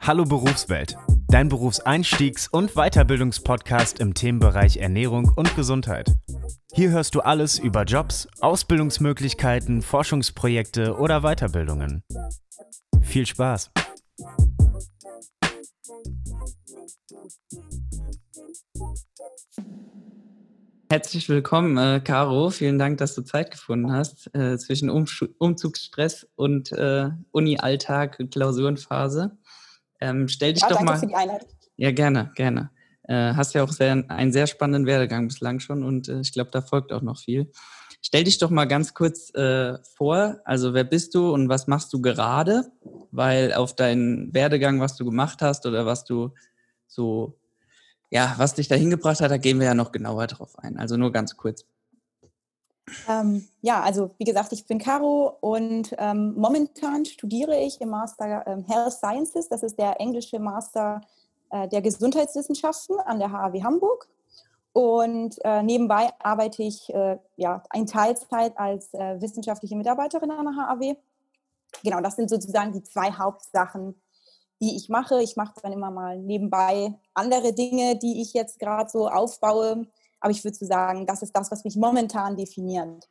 Hallo Berufswelt, dein Berufseinstiegs- und Weiterbildungspodcast im Themenbereich Ernährung und Gesundheit. Hier hörst du alles über Jobs, Ausbildungsmöglichkeiten, Forschungsprojekte oder Weiterbildungen. Viel Spaß! Herzlich willkommen, äh, Caro. Vielen Dank, dass du Zeit gefunden hast äh, zwischen Umsch Umzugsstress und äh, Uni-Alltag, Klausurenphase. Ähm, stell dich ja, doch danke mal. für die Einladung. Ja, gerne, gerne. Äh, hast ja auch sehr, einen sehr spannenden Werdegang bislang schon und äh, ich glaube, da folgt auch noch viel. Stell dich doch mal ganz kurz äh, vor. Also, wer bist du und was machst du gerade? Weil auf deinen Werdegang, was du gemacht hast oder was du so ja, was dich dahin gebracht hat, da gehen wir ja noch genauer drauf ein. Also nur ganz kurz. Ähm, ja, also wie gesagt, ich bin Caro und ähm, momentan studiere ich im Master ähm, Health Sciences. Das ist der englische Master äh, der Gesundheitswissenschaften an der HAW Hamburg. Und äh, nebenbei arbeite ich äh, ja, in Teilzeit als äh, wissenschaftliche Mitarbeiterin an der HAW. Genau, das sind sozusagen die zwei Hauptsachen, die ich mache. Ich mache dann immer mal nebenbei andere Dinge, die ich jetzt gerade so aufbaue. Aber ich würde so sagen, das ist das, was mich momentan definiert,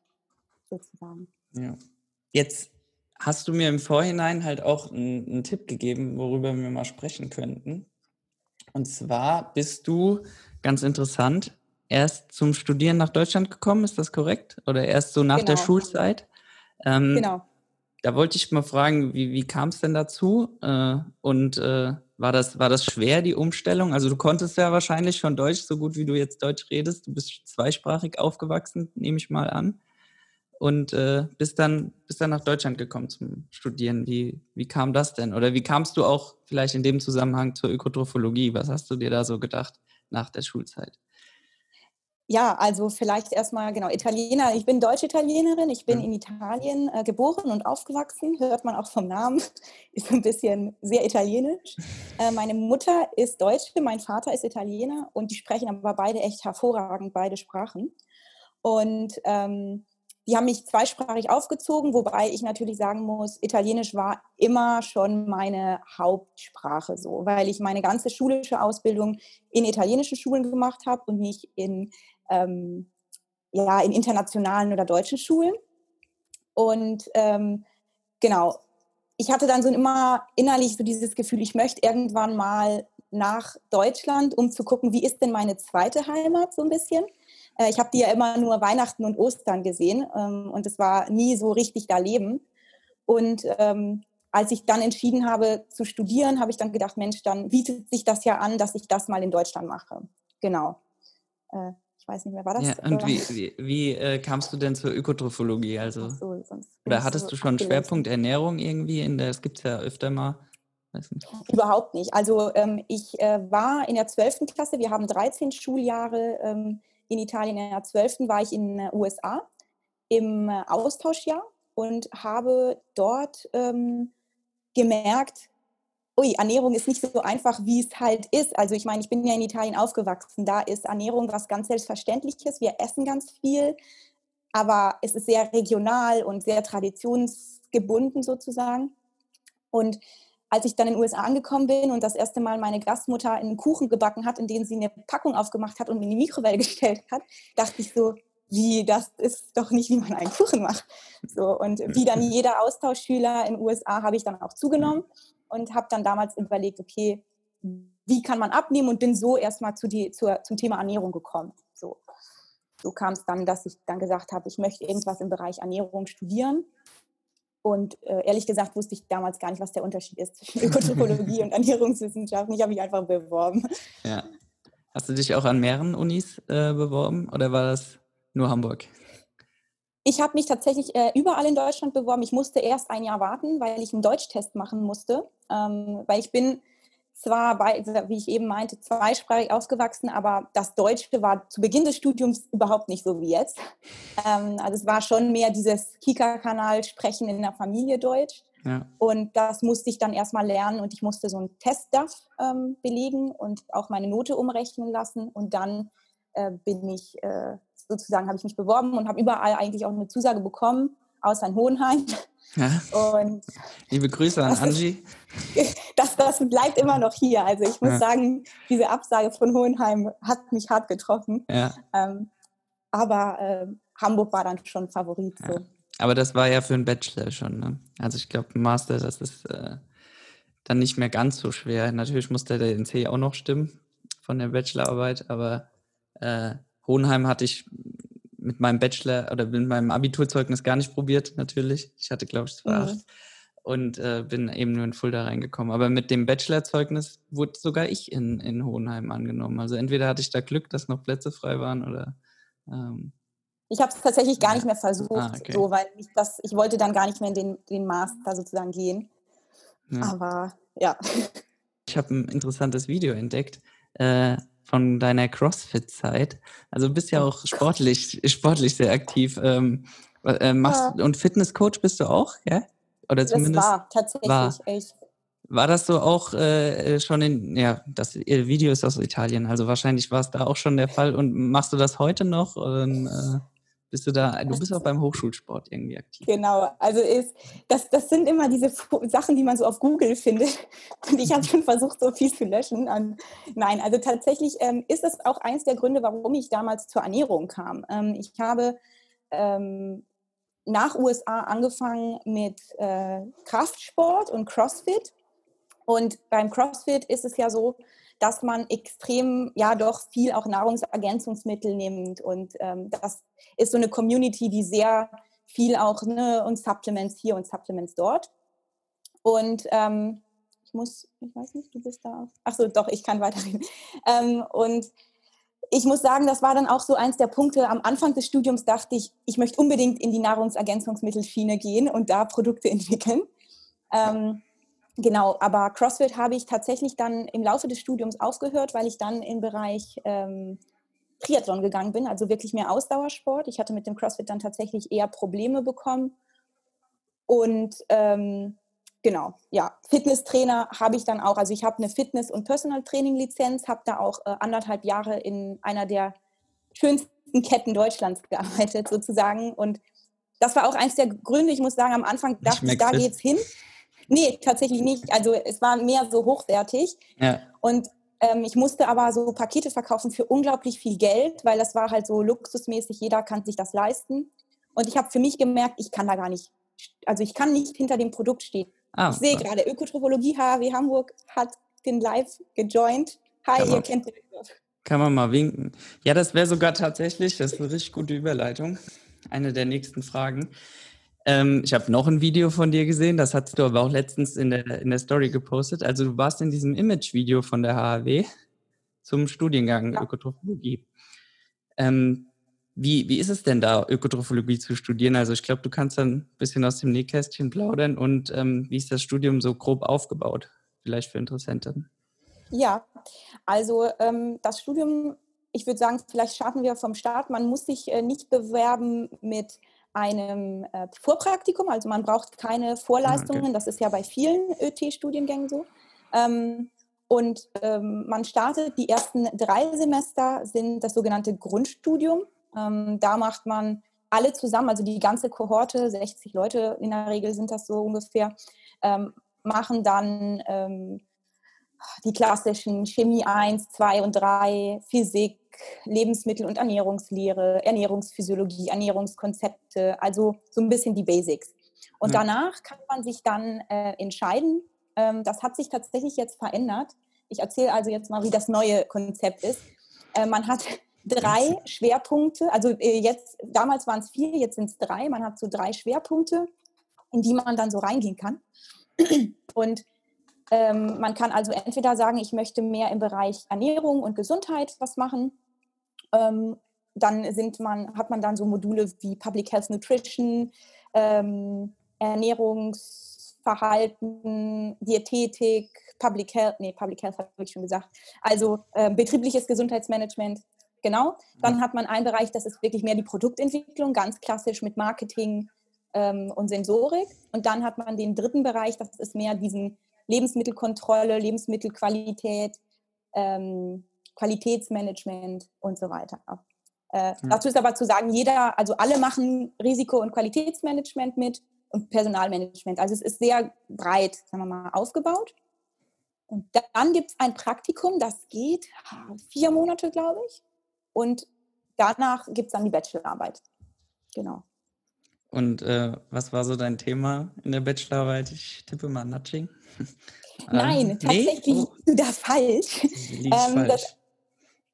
sozusagen. Ja. Jetzt hast du mir im Vorhinein halt auch einen, einen Tipp gegeben, worüber wir mal sprechen könnten. Und zwar bist du, ganz interessant, erst zum Studieren nach Deutschland gekommen, ist das korrekt? Oder erst so nach genau. der Schulzeit? Ähm, genau da wollte ich mal fragen, wie, wie kam es denn dazu? Äh, und äh, war, das, war das schwer, die Umstellung? Also du konntest ja wahrscheinlich schon Deutsch, so gut wie du jetzt Deutsch redest. Du bist zweisprachig aufgewachsen, nehme ich mal an. Und äh, bist, dann, bist dann nach Deutschland gekommen zum Studieren. Wie, wie kam das denn? Oder wie kamst du auch vielleicht in dem Zusammenhang zur Ökotrophologie? Was hast du dir da so gedacht nach der Schulzeit? Ja, also vielleicht erstmal, genau, Italiener. Ich bin Deutsch-Italienerin. Ich bin in Italien äh, geboren und aufgewachsen. Hört man auch vom Namen. Ist ein bisschen sehr italienisch. Äh, meine Mutter ist Deutsche, mein Vater ist Italiener und die sprechen aber beide echt hervorragend beide Sprachen. Und ähm, die haben mich zweisprachig aufgezogen, wobei ich natürlich sagen muss, Italienisch war immer schon meine Hauptsprache so, weil ich meine ganze schulische Ausbildung in italienischen Schulen gemacht habe und nicht in ähm, ja, in internationalen oder deutschen Schulen. Und ähm, genau, ich hatte dann so immer innerlich so dieses Gefühl, ich möchte irgendwann mal nach Deutschland, um zu gucken, wie ist denn meine zweite Heimat so ein bisschen. Äh, ich habe die ja immer nur Weihnachten und Ostern gesehen ähm, und es war nie so richtig da leben. Und ähm, als ich dann entschieden habe zu studieren, habe ich dann gedacht, Mensch, dann bietet sich das ja an, dass ich das mal in Deutschland mache. Genau. Äh, ich weiß nicht mehr, war das? Ja, und wie, wie, wie äh, kamst du denn zur Ökotrophologie? Also, so, oder hattest so du schon einen Schwerpunkt Ernährung irgendwie? In der, das gibt es ja öfter mal. Überhaupt nicht. Also ähm, ich äh, war in der 12. Klasse, wir haben 13 Schuljahre ähm, in Italien. In der 12. war ich in den USA im äh, Austauschjahr und habe dort ähm, gemerkt, ui, Ernährung ist nicht so einfach, wie es halt ist. Also ich meine, ich bin ja in Italien aufgewachsen. Da ist Ernährung was ganz Selbstverständliches. Wir essen ganz viel, aber es ist sehr regional und sehr traditionsgebunden sozusagen. Und als ich dann in den USA angekommen bin und das erste Mal meine Gastmutter einen Kuchen gebacken hat, in dem sie eine Packung aufgemacht hat und in die Mikrowelle gestellt hat, dachte ich so, wie, das ist doch nicht, wie man einen Kuchen macht. So, und wie dann jeder Austauschschüler in den USA habe ich dann auch zugenommen und habe dann damals überlegt, okay, wie kann man abnehmen und bin so erstmal zu die, zur, zum Thema Ernährung gekommen. So, so kam es dann, dass ich dann gesagt habe, ich möchte irgendwas im Bereich Ernährung studieren. Und äh, ehrlich gesagt wusste ich damals gar nicht, was der Unterschied ist zwischen Ökotrophologie und Ernährungswissenschaften. Ich habe mich einfach beworben. Ja. Hast du dich auch an mehreren Unis äh, beworben oder war das nur Hamburg? Ich habe mich tatsächlich äh, überall in Deutschland beworben. Ich musste erst ein Jahr warten, weil ich einen Deutschtest machen musste. Ähm, weil ich bin zwar, bei, wie ich eben meinte, zweisprachig aufgewachsen, aber das Deutsche war zu Beginn des Studiums überhaupt nicht so wie jetzt. Ähm, also es war schon mehr dieses Kika-Kanal Sprechen in der Familie Deutsch. Ja. Und das musste ich dann erstmal lernen und ich musste so einen Testdaf ähm, belegen und auch meine Note umrechnen lassen. Und dann äh, bin ich äh, sozusagen habe ich mich beworben und habe überall eigentlich auch eine Zusage bekommen, außer in Hohenheim. Ja. Und Liebe Grüße an Angie. das, das bleibt immer noch hier. Also ich muss ja. sagen, diese Absage von Hohenheim hat mich hart getroffen. Ja. Ähm, aber äh, Hamburg war dann schon Favorit. So. Aber das war ja für einen Bachelor schon. Ne? Also ich glaube, Master, das ist äh, dann nicht mehr ganz so schwer. Natürlich musste der NC auch noch stimmen von der Bachelorarbeit, aber äh, Hohenheim hatte ich mit meinem Bachelor oder mit meinem Abiturzeugnis gar nicht probiert, natürlich. Ich hatte, glaube ich, zwei mhm. acht und äh, bin eben nur in Fulda reingekommen. Aber mit dem Bachelorzeugnis wurde sogar ich in, in Hohenheim angenommen. Also entweder hatte ich da Glück, dass noch Plätze frei waren oder. Ähm, ich habe es tatsächlich gar nicht mehr versucht, ah, okay. so, weil ich das, ich wollte dann gar nicht mehr in den, den Master sozusagen gehen. Ja. Aber ja. Ich habe ein interessantes Video entdeckt. Äh, von deiner CrossFit-Zeit. Also du bist ja auch sportlich, sportlich sehr aktiv. Ähm, äh, machst, ja. Und Fitnesscoach bist du auch, ja? Oder zumindest. Das war tatsächlich war. echt. War das so auch äh, schon in, ja, das Video ist aus Italien, also wahrscheinlich war es da auch schon der Fall. Und machst du das heute noch? Und, äh, bist du da, du bist auch beim Hochschulsport irgendwie aktiv. Genau, also ist, das, das sind immer diese Sachen, die man so auf Google findet. Und ich habe schon versucht, so viel zu löschen. Nein, also tatsächlich ähm, ist das auch eins der Gründe, warum ich damals zur Ernährung kam. Ähm, ich habe ähm, nach USA angefangen mit äh, Kraftsport und CrossFit. Und beim CrossFit ist es ja so, dass man extrem, ja doch viel auch Nahrungsergänzungsmittel nimmt. Und ähm, das ist so eine Community, die sehr viel auch, ne, und Supplements hier und Supplements dort. Und ähm, ich muss, ich weiß nicht, du bist da. Ach so, doch, ich kann weiterreden. Ähm, und ich muss sagen, das war dann auch so eins der Punkte. Am Anfang des Studiums dachte ich, ich möchte unbedingt in die Nahrungsergänzungsmittelschiene gehen und da Produkte entwickeln. Ähm, Genau, aber CrossFit habe ich tatsächlich dann im Laufe des Studiums aufgehört, weil ich dann im Bereich ähm, Triathlon gegangen bin, also wirklich mehr Ausdauersport. Ich hatte mit dem CrossFit dann tatsächlich eher Probleme bekommen. Und ähm, genau, ja, Fitnesstrainer habe ich dann auch. Also ich habe eine Fitness- und Personal Training-Lizenz, habe da auch äh, anderthalb Jahre in einer der schönsten Ketten Deutschlands gearbeitet, sozusagen. Und das war auch eins der Gründe, ich muss sagen, am Anfang dachte ich, da geht's hin. Nee, tatsächlich nicht. Also es war mehr so hochwertig. Ja. Und ähm, ich musste aber so Pakete verkaufen für unglaublich viel Geld, weil das war halt so luxusmäßig, jeder kann sich das leisten. Und ich habe für mich gemerkt, ich kann da gar nicht, also ich kann nicht hinter dem Produkt stehen. Ah, ich sehe gerade, Ökotrophologie HW Hamburg hat den Live gejoint. Hi, kann ihr man, kennt den. Kann man mal winken. Ja, das wäre sogar tatsächlich, das ist eine richtig gute Überleitung. Eine der nächsten Fragen. Ähm, ich habe noch ein Video von dir gesehen, das hast du aber auch letztens in der, in der Story gepostet. Also du warst in diesem Image-Video von der HAW zum Studiengang ja. Ökotrophologie. Ähm, wie, wie ist es denn da, Ökotrophologie zu studieren? Also ich glaube, du kannst dann ein bisschen aus dem Nähkästchen plaudern und ähm, wie ist das Studium so grob aufgebaut? Vielleicht für Interessenten. Ja, also ähm, das Studium, ich würde sagen, vielleicht starten wir vom Start. Man muss sich äh, nicht bewerben mit einem äh, Vorpraktikum, also man braucht keine Vorleistungen, okay. das ist ja bei vielen ÖT-Studiengängen so. Ähm, und ähm, man startet, die ersten drei Semester sind das sogenannte Grundstudium. Ähm, da macht man alle zusammen, also die ganze Kohorte, 60 Leute in der Regel sind das so ungefähr, ähm, machen dann ähm, die klassischen Chemie 1, 2 und 3, Physik, Lebensmittel- und Ernährungslehre, Ernährungsphysiologie, Ernährungskonzepte, also so ein bisschen die Basics. Und ja. danach kann man sich dann äh, entscheiden. Ähm, das hat sich tatsächlich jetzt verändert. Ich erzähle also jetzt mal, wie das neue Konzept ist. Äh, man hat drei Schwerpunkte, also äh, jetzt, damals waren es vier, jetzt sind es drei. Man hat so drei Schwerpunkte, in die man dann so reingehen kann. Und ähm, man kann also entweder sagen, ich möchte mehr im Bereich Ernährung und Gesundheit was machen. Ähm, dann sind man, hat man dann so Module wie Public Health Nutrition, ähm, Ernährungsverhalten, Diätetik, Public Health, nee, Public Health habe ich schon gesagt, also äh, betriebliches Gesundheitsmanagement, genau. Dann hat man einen Bereich, das ist wirklich mehr die Produktentwicklung, ganz klassisch mit Marketing ähm, und Sensorik. Und dann hat man den dritten Bereich, das ist mehr diesen Lebensmittelkontrolle, Lebensmittelqualität, ähm, Qualitätsmanagement und so weiter. Äh. Dazu ist aber zu sagen, jeder, also alle machen Risiko- und Qualitätsmanagement mit und Personalmanagement. Also es ist sehr breit, sagen wir mal, aufgebaut. Und dann gibt es ein Praktikum, das geht vier Monate, glaube ich. Und danach gibt es dann die Bachelorarbeit. Genau. Und äh, was war so dein Thema in der Bachelorarbeit? Ich tippe mal Nudging. Nein, ähm, tatsächlich nee? oh. du da falsch. Ähm, falsch. Das,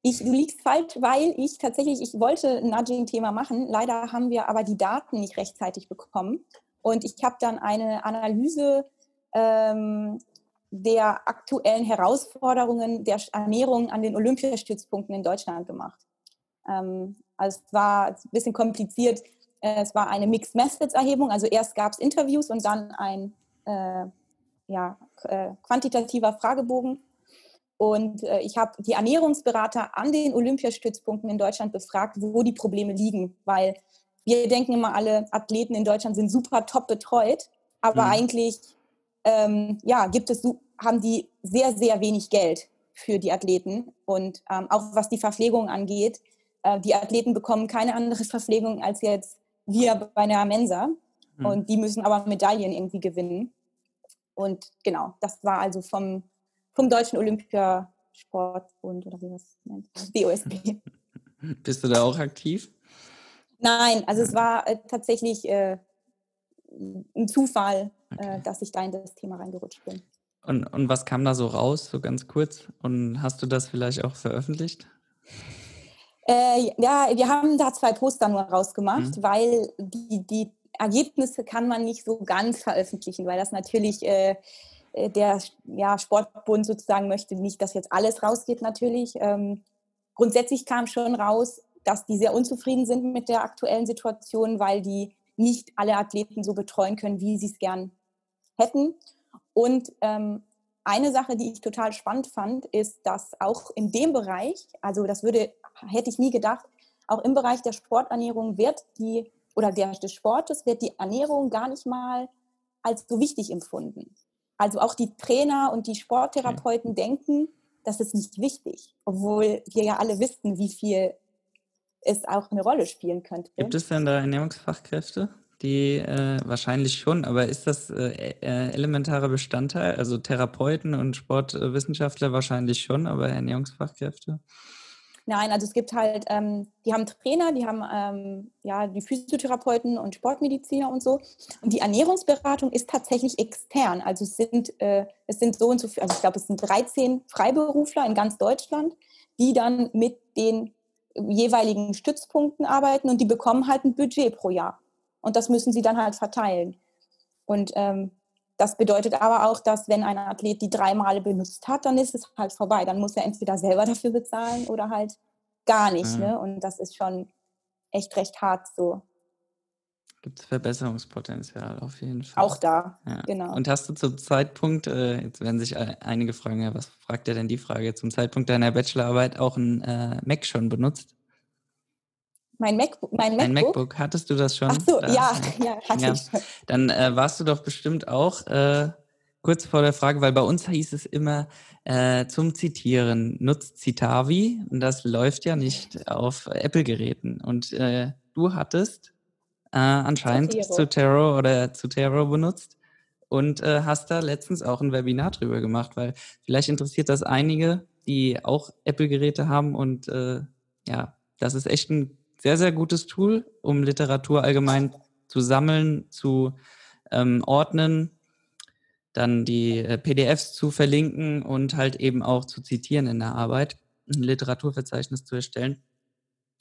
ich, du liegst falsch, weil ich tatsächlich, ich wollte ein Nudging-Thema machen. Leider haben wir aber die Daten nicht rechtzeitig bekommen. Und ich habe dann eine Analyse ähm, der aktuellen Herausforderungen der Ernährung an den Olympiastützpunkten in Deutschland gemacht. Ähm, also es war ein bisschen kompliziert. Äh, es war eine Mixed Methods Erhebung. Also erst gab es Interviews und dann ein äh, ja, äh, quantitativer Fragebogen und äh, ich habe die Ernährungsberater an den Olympiastützpunkten in Deutschland befragt, wo die Probleme liegen, weil wir denken immer, alle Athleten in Deutschland sind super top betreut, aber mhm. eigentlich ähm, ja, gibt es, haben die sehr, sehr wenig Geld für die Athleten. Und ähm, auch was die Verpflegung angeht, äh, die Athleten bekommen keine andere Verpflegung als jetzt wir bei einer Mensa. Mhm. Und die müssen aber Medaillen irgendwie gewinnen. Und genau, das war also vom vom Deutschen Olympiasportbund oder wie man es nennt, DOSB. Bist du da auch aktiv? Nein, also es war äh, tatsächlich äh, ein Zufall, äh, okay. äh, dass ich da in das Thema reingerutscht bin. Und, und was kam da so raus, so ganz kurz? Und hast du das vielleicht auch veröffentlicht? Äh, ja, wir haben da zwei Poster nur rausgemacht, mhm. weil die, die Ergebnisse kann man nicht so ganz veröffentlichen, weil das natürlich äh, der ja, Sportbund sozusagen möchte nicht, dass jetzt alles rausgeht natürlich. Ähm, grundsätzlich kam schon raus, dass die sehr unzufrieden sind mit der aktuellen Situation, weil die nicht alle Athleten so betreuen können, wie sie es gern hätten. Und ähm, eine Sache, die ich total spannend fand, ist, dass auch in dem Bereich, also das würde, hätte ich nie gedacht, auch im Bereich der Sporternährung wird die, oder der, des Sportes wird die Ernährung gar nicht mal als so wichtig empfunden. Also auch die Trainer und die Sporttherapeuten mhm. denken, das ist nicht wichtig, obwohl wir ja alle wissen, wie viel es auch eine Rolle spielen könnte. Gibt es denn da Ernährungsfachkräfte? Die äh, wahrscheinlich schon, aber ist das äh, äh, elementarer Bestandteil? Also Therapeuten und Sportwissenschaftler wahrscheinlich schon, aber Ernährungsfachkräfte? Nein, also es gibt halt, ähm, die haben Trainer, die haben ähm, ja die Physiotherapeuten und Sportmediziner und so. Und die Ernährungsberatung ist tatsächlich extern. Also es sind, äh, es sind so und so, also ich glaube, es sind 13 Freiberufler in ganz Deutschland, die dann mit den jeweiligen Stützpunkten arbeiten und die bekommen halt ein Budget pro Jahr. Und das müssen sie dann halt verteilen. Und ähm, das bedeutet aber auch, dass wenn ein Athlet die drei Male benutzt hat, dann ist es halt vorbei. Dann muss er entweder selber dafür bezahlen oder halt gar nicht. Ja. Ne? Und das ist schon echt recht hart so. Gibt es Verbesserungspotenzial auf jeden Fall. Auch da, ja. genau. Und hast du zum Zeitpunkt, äh, jetzt werden sich einige fragen, ja, was fragt ihr denn die Frage, zum Zeitpunkt deiner Bachelorarbeit auch ein äh, Mac schon benutzt? Mein, Mac, mein MacBook? Ein MacBook, hattest du das schon? Ach so, da, ja, ja, hatte ja. ich schon. Dann äh, warst du doch bestimmt auch äh, kurz vor der Frage, weil bei uns hieß es immer äh, zum Zitieren, nutzt Citavi und das läuft ja nicht auf Apple-Geräten. Und äh, du hattest äh, anscheinend Zotero oder Zotero benutzt und äh, hast da letztens auch ein Webinar drüber gemacht, weil vielleicht interessiert das einige, die auch Apple-Geräte haben und ja, das ist echt ein sehr, sehr gutes Tool, um Literatur allgemein zu sammeln, zu ähm, ordnen, dann die äh, PDFs zu verlinken und halt eben auch zu zitieren in der Arbeit, ein Literaturverzeichnis zu erstellen.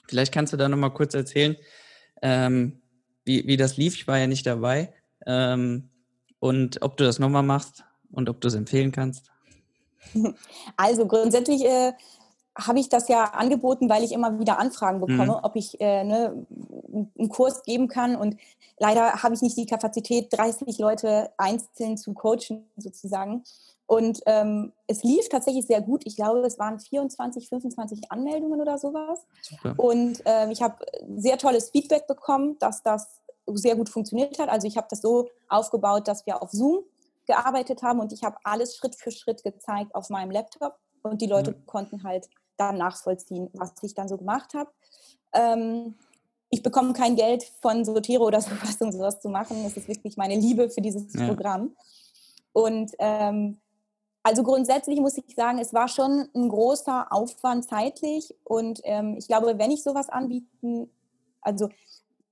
Vielleicht kannst du da nochmal kurz erzählen, ähm, wie, wie das lief. Ich war ja nicht dabei. Ähm, und ob du das nochmal machst und ob du es empfehlen kannst. Also grundsätzlich äh, habe ich das ja angeboten, weil ich immer wieder Anfragen bekomme, mhm. ob ich äh, ne, einen Kurs geben kann. Und leider habe ich nicht die Kapazität, 30 Leute einzeln zu coachen sozusagen. Und ähm, es lief tatsächlich sehr gut. Ich glaube, es waren 24, 25 Anmeldungen oder sowas. Super. Und äh, ich habe sehr tolles Feedback bekommen, dass das sehr gut funktioniert hat. Also ich habe das so aufgebaut, dass wir auf Zoom gearbeitet haben und ich habe alles Schritt für Schritt gezeigt auf meinem Laptop und die Leute mhm. konnten halt dann nachvollziehen, was ich dann so gemacht habe. Ähm, ich bekomme kein Geld von Sotero oder sowas, um sowas zu machen. Es ist wirklich meine Liebe für dieses ja. Programm. Und ähm, also grundsätzlich muss ich sagen, es war schon ein großer Aufwand zeitlich. Und ähm, ich glaube, wenn ich sowas anbieten, also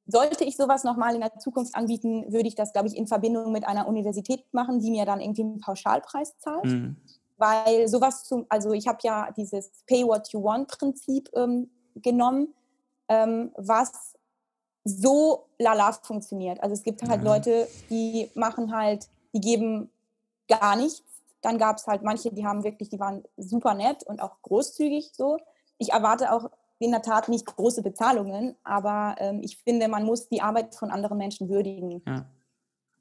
sollte ich sowas nochmal in der Zukunft anbieten, würde ich das, glaube ich, in Verbindung mit einer Universität machen, die mir dann irgendwie einen Pauschalpreis zahlt. Mhm. Weil sowas zum, also ich habe ja dieses Pay What You Want Prinzip ähm, genommen, ähm, was so lala funktioniert. Also es gibt halt mhm. Leute, die machen halt, die geben gar nichts. Dann gab es halt manche, die haben wirklich, die waren super nett und auch großzügig so. Ich erwarte auch in der Tat nicht große Bezahlungen, aber ähm, ich finde, man muss die Arbeit von anderen Menschen würdigen. Ja.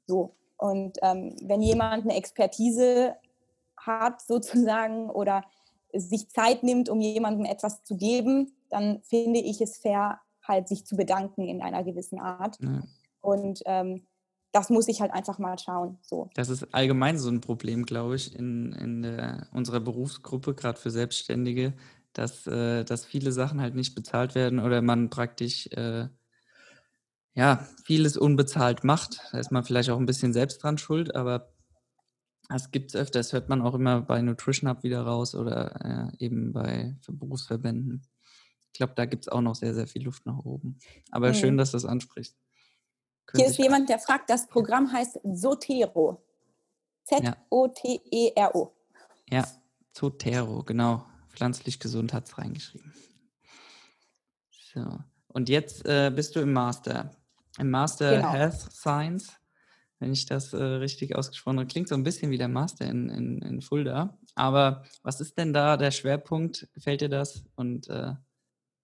So. Und ähm, wenn jemand eine Expertise hat, sozusagen, oder sich Zeit nimmt, um jemandem etwas zu geben, dann finde ich es fair, halt sich zu bedanken in einer gewissen Art. Ja. Und ähm, das muss ich halt einfach mal schauen. So. Das ist allgemein so ein Problem, glaube ich, in, in der, unserer Berufsgruppe, gerade für Selbstständige, dass, äh, dass viele Sachen halt nicht bezahlt werden oder man praktisch äh, ja, vieles unbezahlt macht. Da ist man vielleicht auch ein bisschen selbst dran schuld, aber das gibt es öfter. Das hört man auch immer bei Nutrition Hub wieder raus oder äh, eben bei Berufsverbänden. Ich glaube, da gibt es auch noch sehr, sehr viel Luft nach oben. Aber mhm. schön, dass du das ansprichst. Können Hier ist jemand, der fragt, das Programm heißt Zotero. Z-O-T-E-R-O. Ja, Zotero, genau pflanzlich gesund hat es reingeschrieben. So. Und jetzt äh, bist du im Master. Im Master genau. Health Science, wenn ich das äh, richtig ausgesprochen habe. Klingt so ein bisschen wie der Master in, in, in Fulda. Aber was ist denn da der Schwerpunkt? Gefällt dir das? Und äh,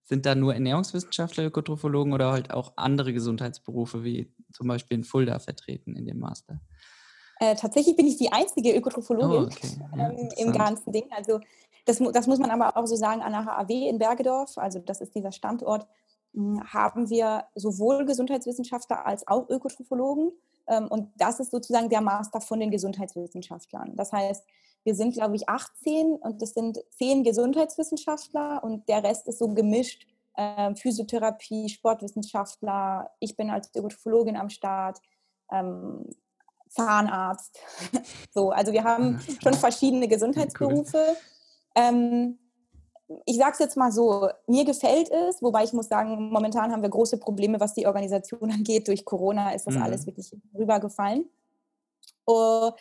sind da nur Ernährungswissenschaftler, Ökotrophologen oder halt auch andere Gesundheitsberufe wie zum Beispiel in Fulda vertreten in dem Master? Äh, tatsächlich bin ich die einzige Ökotrophologin oh, okay. ja, ähm, im ganzen Ding. Also das, das, muss man aber auch so sagen, an der HAW in Bergedorf, also das ist dieser Standort, hm, haben wir sowohl Gesundheitswissenschaftler als auch Ökotrophologen. Ähm, und das ist sozusagen der Master von den Gesundheitswissenschaftlern. Das heißt, wir sind, glaube ich, 18 und das sind 10 Gesundheitswissenschaftler und der Rest ist so gemischt. Ähm, Physiotherapie, Sportwissenschaftler, ich bin als Ökotrophologin am Start, Zahnarzt. so, also wir haben schon verschiedene Gesundheitsberufe. Ähm, ich sage es jetzt mal so, mir gefällt es, wobei ich muss sagen, momentan haben wir große Probleme, was die Organisation angeht. Durch Corona ist das mhm. alles wirklich rübergefallen. Oh,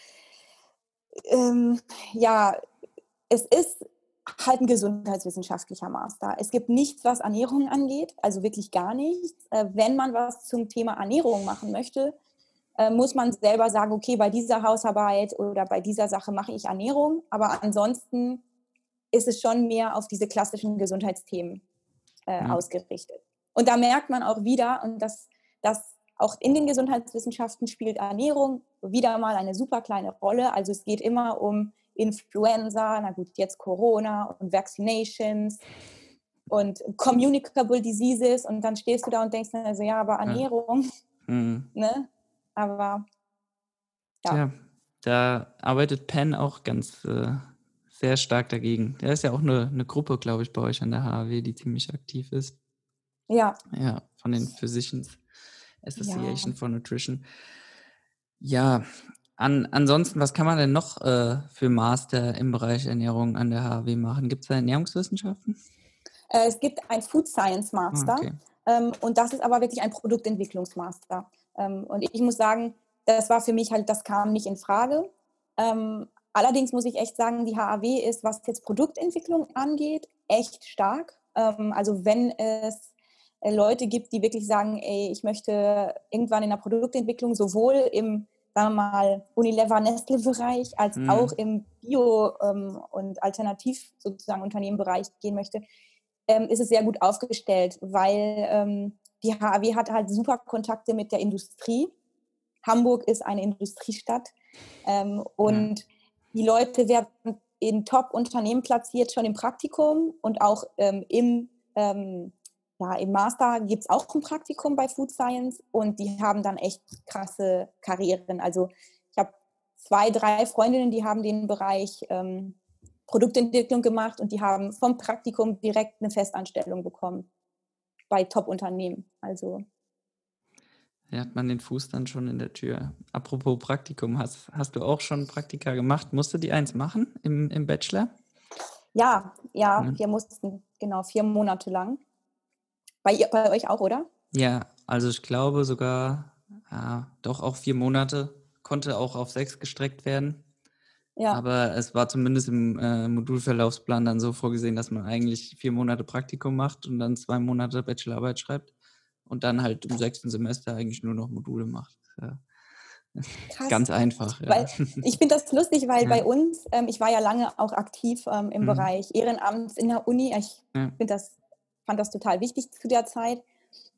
ähm, ja, es ist halt ein gesundheitswissenschaftlicher Master. Es gibt nichts, was Ernährung angeht, also wirklich gar nichts. Äh, wenn man was zum Thema Ernährung machen möchte, äh, muss man selber sagen, okay, bei dieser Hausarbeit oder bei dieser Sache mache ich Ernährung, aber ansonsten ist es schon mehr auf diese klassischen Gesundheitsthemen äh, ja. ausgerichtet. Und da merkt man auch wieder, und das, das auch in den Gesundheitswissenschaften spielt Ernährung wieder mal eine super kleine Rolle. Also es geht immer um Influenza, na gut, jetzt Corona und Vaccinations und Communicable Diseases und dann stehst du da und denkst, also ja, aber Ernährung, mhm. ne? Aber ja. Tja, da arbeitet Penn auch ganz äh, sehr stark dagegen. Da ist ja auch eine, eine Gruppe, glaube ich, bei euch an der HAW, die ziemlich aktiv ist. Ja. Ja, von den Physicians Association ja. for Nutrition. Ja, an, ansonsten, was kann man denn noch äh, für Master im Bereich Ernährung an der HAW machen? Gibt es da Ernährungswissenschaften? Äh, es gibt ein Food Science Master. Okay. Ähm, und das ist aber wirklich ein Produktentwicklungsmaster. Ähm, und ich muss sagen, das war für mich halt, das kam nicht in Frage. Ähm, allerdings muss ich echt sagen, die HAW ist, was jetzt Produktentwicklung angeht, echt stark. Ähm, also wenn es äh, Leute gibt, die wirklich sagen, ey, ich möchte irgendwann in der Produktentwicklung sowohl im, sagen wir mal, Unilever Nestle-Bereich als mhm. auch im Bio- ähm, und Alternativ sozusagen Unternehmenbereich gehen möchte, ähm, ist es sehr gut aufgestellt, weil die HAW hat halt super Kontakte mit der Industrie. Hamburg ist eine Industriestadt und ja. Die Leute werden in Top-Unternehmen platziert, schon im Praktikum und auch ähm, im, ähm, ja, im Master gibt es auch ein Praktikum bei Food Science und die haben dann echt krasse Karrieren. Also ich habe zwei, drei Freundinnen, die haben den Bereich ähm, Produktentwicklung gemacht und die haben vom Praktikum direkt eine Festanstellung bekommen bei Top-Unternehmen. Also ja, hat man den Fuß dann schon in der Tür. Apropos Praktikum, hast, hast du auch schon Praktika gemacht? Musst du die eins machen im, im Bachelor? Ja, ja, ja, wir mussten, genau, vier Monate lang. Bei, bei euch auch, oder? Ja, also ich glaube sogar, ja, doch auch vier Monate, konnte auch auf sechs gestreckt werden. Ja. Aber es war zumindest im äh, Modulverlaufsplan dann so vorgesehen, dass man eigentlich vier Monate Praktikum macht und dann zwei Monate Bachelorarbeit schreibt und dann halt im sechsten Semester eigentlich nur noch Module macht. Ja. Ganz einfach. Ja. Weil, ich finde das lustig, weil ja. bei uns, ähm, ich war ja lange auch aktiv ähm, im mhm. Bereich Ehrenamt in der Uni. Ich ja. das, fand das total wichtig zu der Zeit.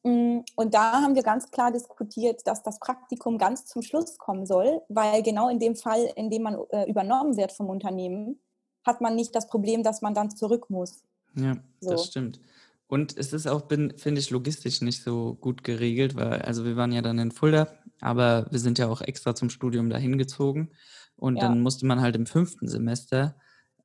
Mm, und da haben wir ganz klar diskutiert, dass das Praktikum ganz zum Schluss kommen soll, weil genau in dem Fall, in dem man äh, übernommen wird vom Unternehmen, hat man nicht das Problem, dass man dann zurück muss. Ja, so. das stimmt. Und es ist auch, finde ich, logistisch nicht so gut geregelt, weil, also wir waren ja dann in Fulda, aber wir sind ja auch extra zum Studium dahin gezogen. Und ja. dann musste man halt im fünften Semester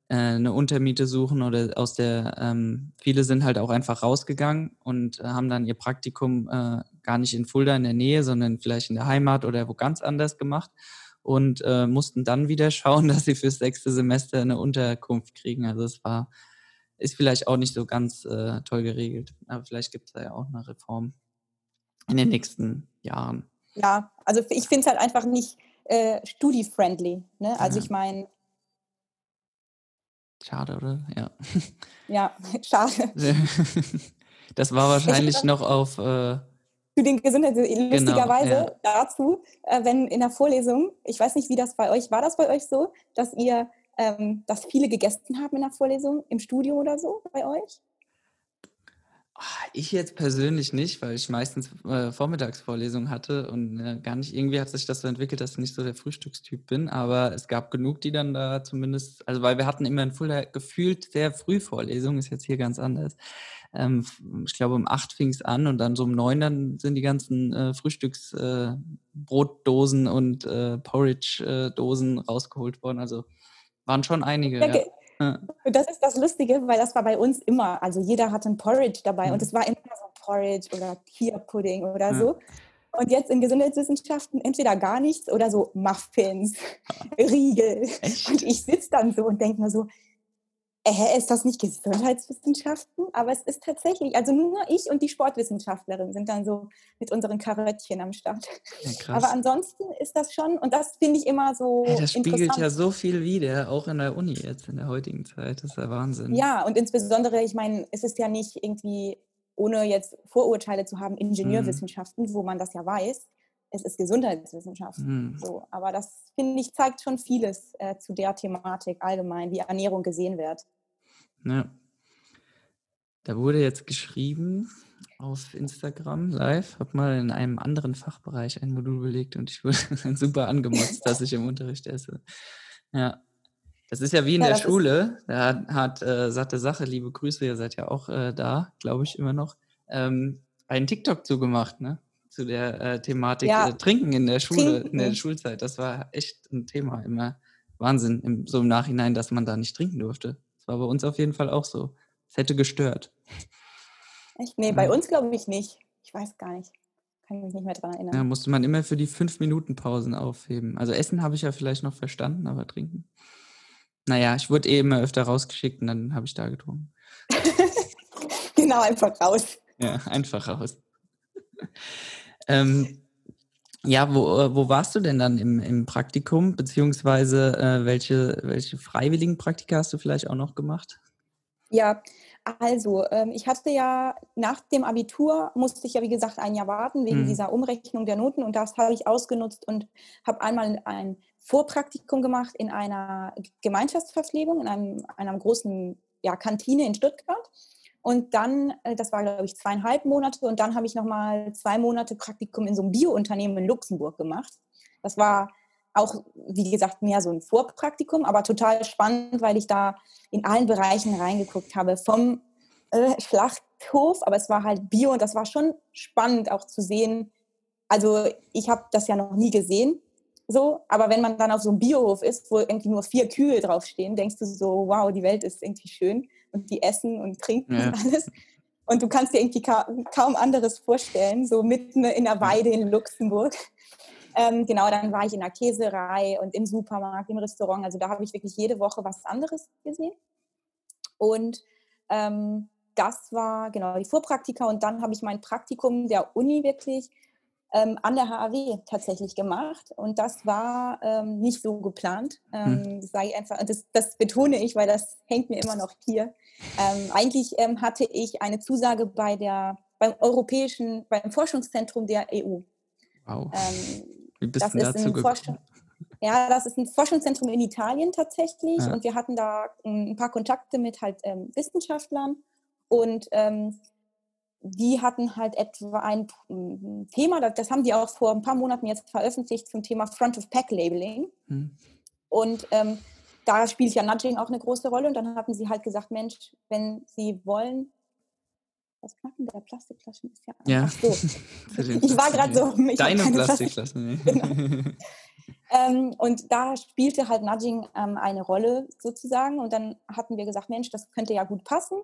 äh, eine Untermiete suchen oder aus der, ähm, viele sind halt auch einfach rausgegangen und äh, haben dann ihr Praktikum äh, gar nicht in Fulda in der Nähe, sondern vielleicht in der Heimat oder wo ganz anders gemacht und äh, mussten dann wieder schauen, dass sie fürs sechste Semester eine Unterkunft kriegen. Also es war ist vielleicht auch nicht so ganz äh, toll geregelt. Aber vielleicht gibt es da ja auch eine Reform in den nächsten Jahren. Ja, also ich finde es halt einfach nicht äh, studi-friendly. Ne? Also ja. ich meine. Schade, oder? Ja. Ja, schade. Das war wahrscheinlich noch auf. Äh, für den Gesundheit, lustigerweise genau, ja. dazu, äh, wenn in der Vorlesung, ich weiß nicht, wie das bei euch war, das bei euch so, dass ihr ähm, dass viele gegessen haben in der Vorlesung, im Studio oder so bei euch? Ah, ich jetzt persönlich nicht, weil ich meistens äh, Vormittagsvorlesungen hatte und äh, gar nicht, irgendwie hat sich das so entwickelt, dass ich nicht so der Frühstückstyp bin, aber es gab genug, die dann da zumindest, also weil wir hatten immer in Fulda gefühlt sehr früh Vorlesungen, ist jetzt hier ganz anders. Ähm, ich glaube um acht fing es an und dann so um neun dann sind die ganzen äh, Frühstücksbrotdosen äh, und äh, Porridge-Dosen rausgeholt worden, also waren schon einige. Ja, ja. Das ist das Lustige, weil das war bei uns immer. Also jeder hatte ein Porridge dabei mhm. und es war immer so Porridge oder Kia-Pudding oder ja. so. Und jetzt in Gesundheitswissenschaften entweder gar nichts oder so Muffins, Riegel. Echt? Und ich sitze dann so und denke mir so, äh, ist das nicht Gesundheitswissenschaften? Aber es ist tatsächlich, also nur ich und die Sportwissenschaftlerin sind dann so mit unseren Karöttchen am Start. Ja, Aber ansonsten ist das schon, und das finde ich immer so. Ja, das spiegelt ja so viel wieder, auch in der Uni jetzt, in der heutigen Zeit. Das ist ja Wahnsinn. Ja, und insbesondere, ich meine, es ist ja nicht irgendwie, ohne jetzt Vorurteile zu haben, Ingenieurwissenschaften, mhm. wo man das ja weiß. Es ist Gesundheitswissenschaften. Mhm. So. Aber das, finde ich, zeigt schon vieles äh, zu der Thematik allgemein, wie Ernährung gesehen wird. Ja. Da wurde jetzt geschrieben auf Instagram live, habe mal in einem anderen Fachbereich ein Modul belegt und ich wurde super angemotzt, dass ich im Unterricht esse. Ja. Das ist ja wie in ja, der Schule. Da hat äh, satte Sache, liebe Grüße, ihr seid ja auch äh, da, glaube ich, immer noch, ähm, einen TikTok zugemacht, ne? Zu der äh, Thematik ja. Äh, Trinken in der Schule, Trinken. in der Schulzeit. Das war echt ein Thema immer. Wahnsinn, im, so im Nachhinein, dass man da nicht trinken durfte. Das war bei uns auf jeden Fall auch so. Es hätte gestört. Echt? Nee, bei uns glaube ich nicht. Ich weiß gar nicht. Kann mich nicht mehr dran erinnern. Ja, musste man immer für die fünf Minuten Pausen aufheben. Also Essen habe ich ja vielleicht noch verstanden, aber trinken. Naja, ich wurde eh immer öfter rausgeschickt und dann habe ich da getrunken. genau, einfach raus. Ja, einfach raus. ähm, ja, wo, äh, wo warst du denn dann im, im Praktikum, beziehungsweise äh, welche, welche freiwilligen Praktika hast du vielleicht auch noch gemacht? Ja, also ähm, ich hatte ja nach dem Abitur, musste ich ja wie gesagt ein Jahr warten wegen hm. dieser Umrechnung der Noten und das habe ich ausgenutzt und habe einmal ein Vorpraktikum gemacht in einer Gemeinschaftsverpflegung, in einem, einer großen ja, Kantine in Stuttgart. Und dann, äh, das war glaube ich zweieinhalb Monate, und dann habe ich nochmal zwei Monate Praktikum in so einem Biounternehmen in Luxemburg gemacht. Das war auch, wie gesagt, mehr so ein Vorpraktikum, aber total spannend, weil ich da in allen Bereichen reingeguckt habe, vom äh, Schlachthof, aber es war halt Bio und das war schon spannend auch zu sehen. Also ich habe das ja noch nie gesehen, so, aber wenn man dann auf so einem Biohof ist, wo irgendwie nur vier Kühe draufstehen, denkst du so, wow, die Welt ist irgendwie schön und die essen und trinken ja. und alles. Und du kannst dir irgendwie ka kaum anderes vorstellen, so mitten in der Weide in Luxemburg. Ähm, genau, dann war ich in der Käserei und im Supermarkt, im Restaurant. Also da habe ich wirklich jede Woche was anderes gesehen. Und ähm, das war genau die Vorpraktika und dann habe ich mein Praktikum der Uni wirklich ähm, an der HAW tatsächlich gemacht und das war ähm, nicht so geplant. Ähm, hm. das, einfach, das, das, betone ich, weil das hängt mir immer noch hier. Ähm, eigentlich ähm, hatte ich eine Zusage bei der, beim europäischen, beim Forschungszentrum der EU. Wow. Ähm, Wie bist du dazu gekommen? Ja, das ist ein Forschungszentrum in Italien tatsächlich ja. und wir hatten da ein paar Kontakte mit halt Wissenschaftlern und ähm, die hatten halt etwa ein Thema, das haben die auch vor ein paar Monaten jetzt veröffentlicht zum Thema Front-of-Pack-Labeling. Mhm. Und ähm, da spielt ja Nudging auch eine große Rolle. Und dann hatten sie halt gesagt, Mensch, wenn sie wollen, das Knacken der Plastikflaschen ist ja Ja. so. ich war gerade so. Ich Deine Plastikflaschen. genau. ähm, und da spielte halt Nudging ähm, eine Rolle sozusagen. Und dann hatten wir gesagt, Mensch, das könnte ja gut passen.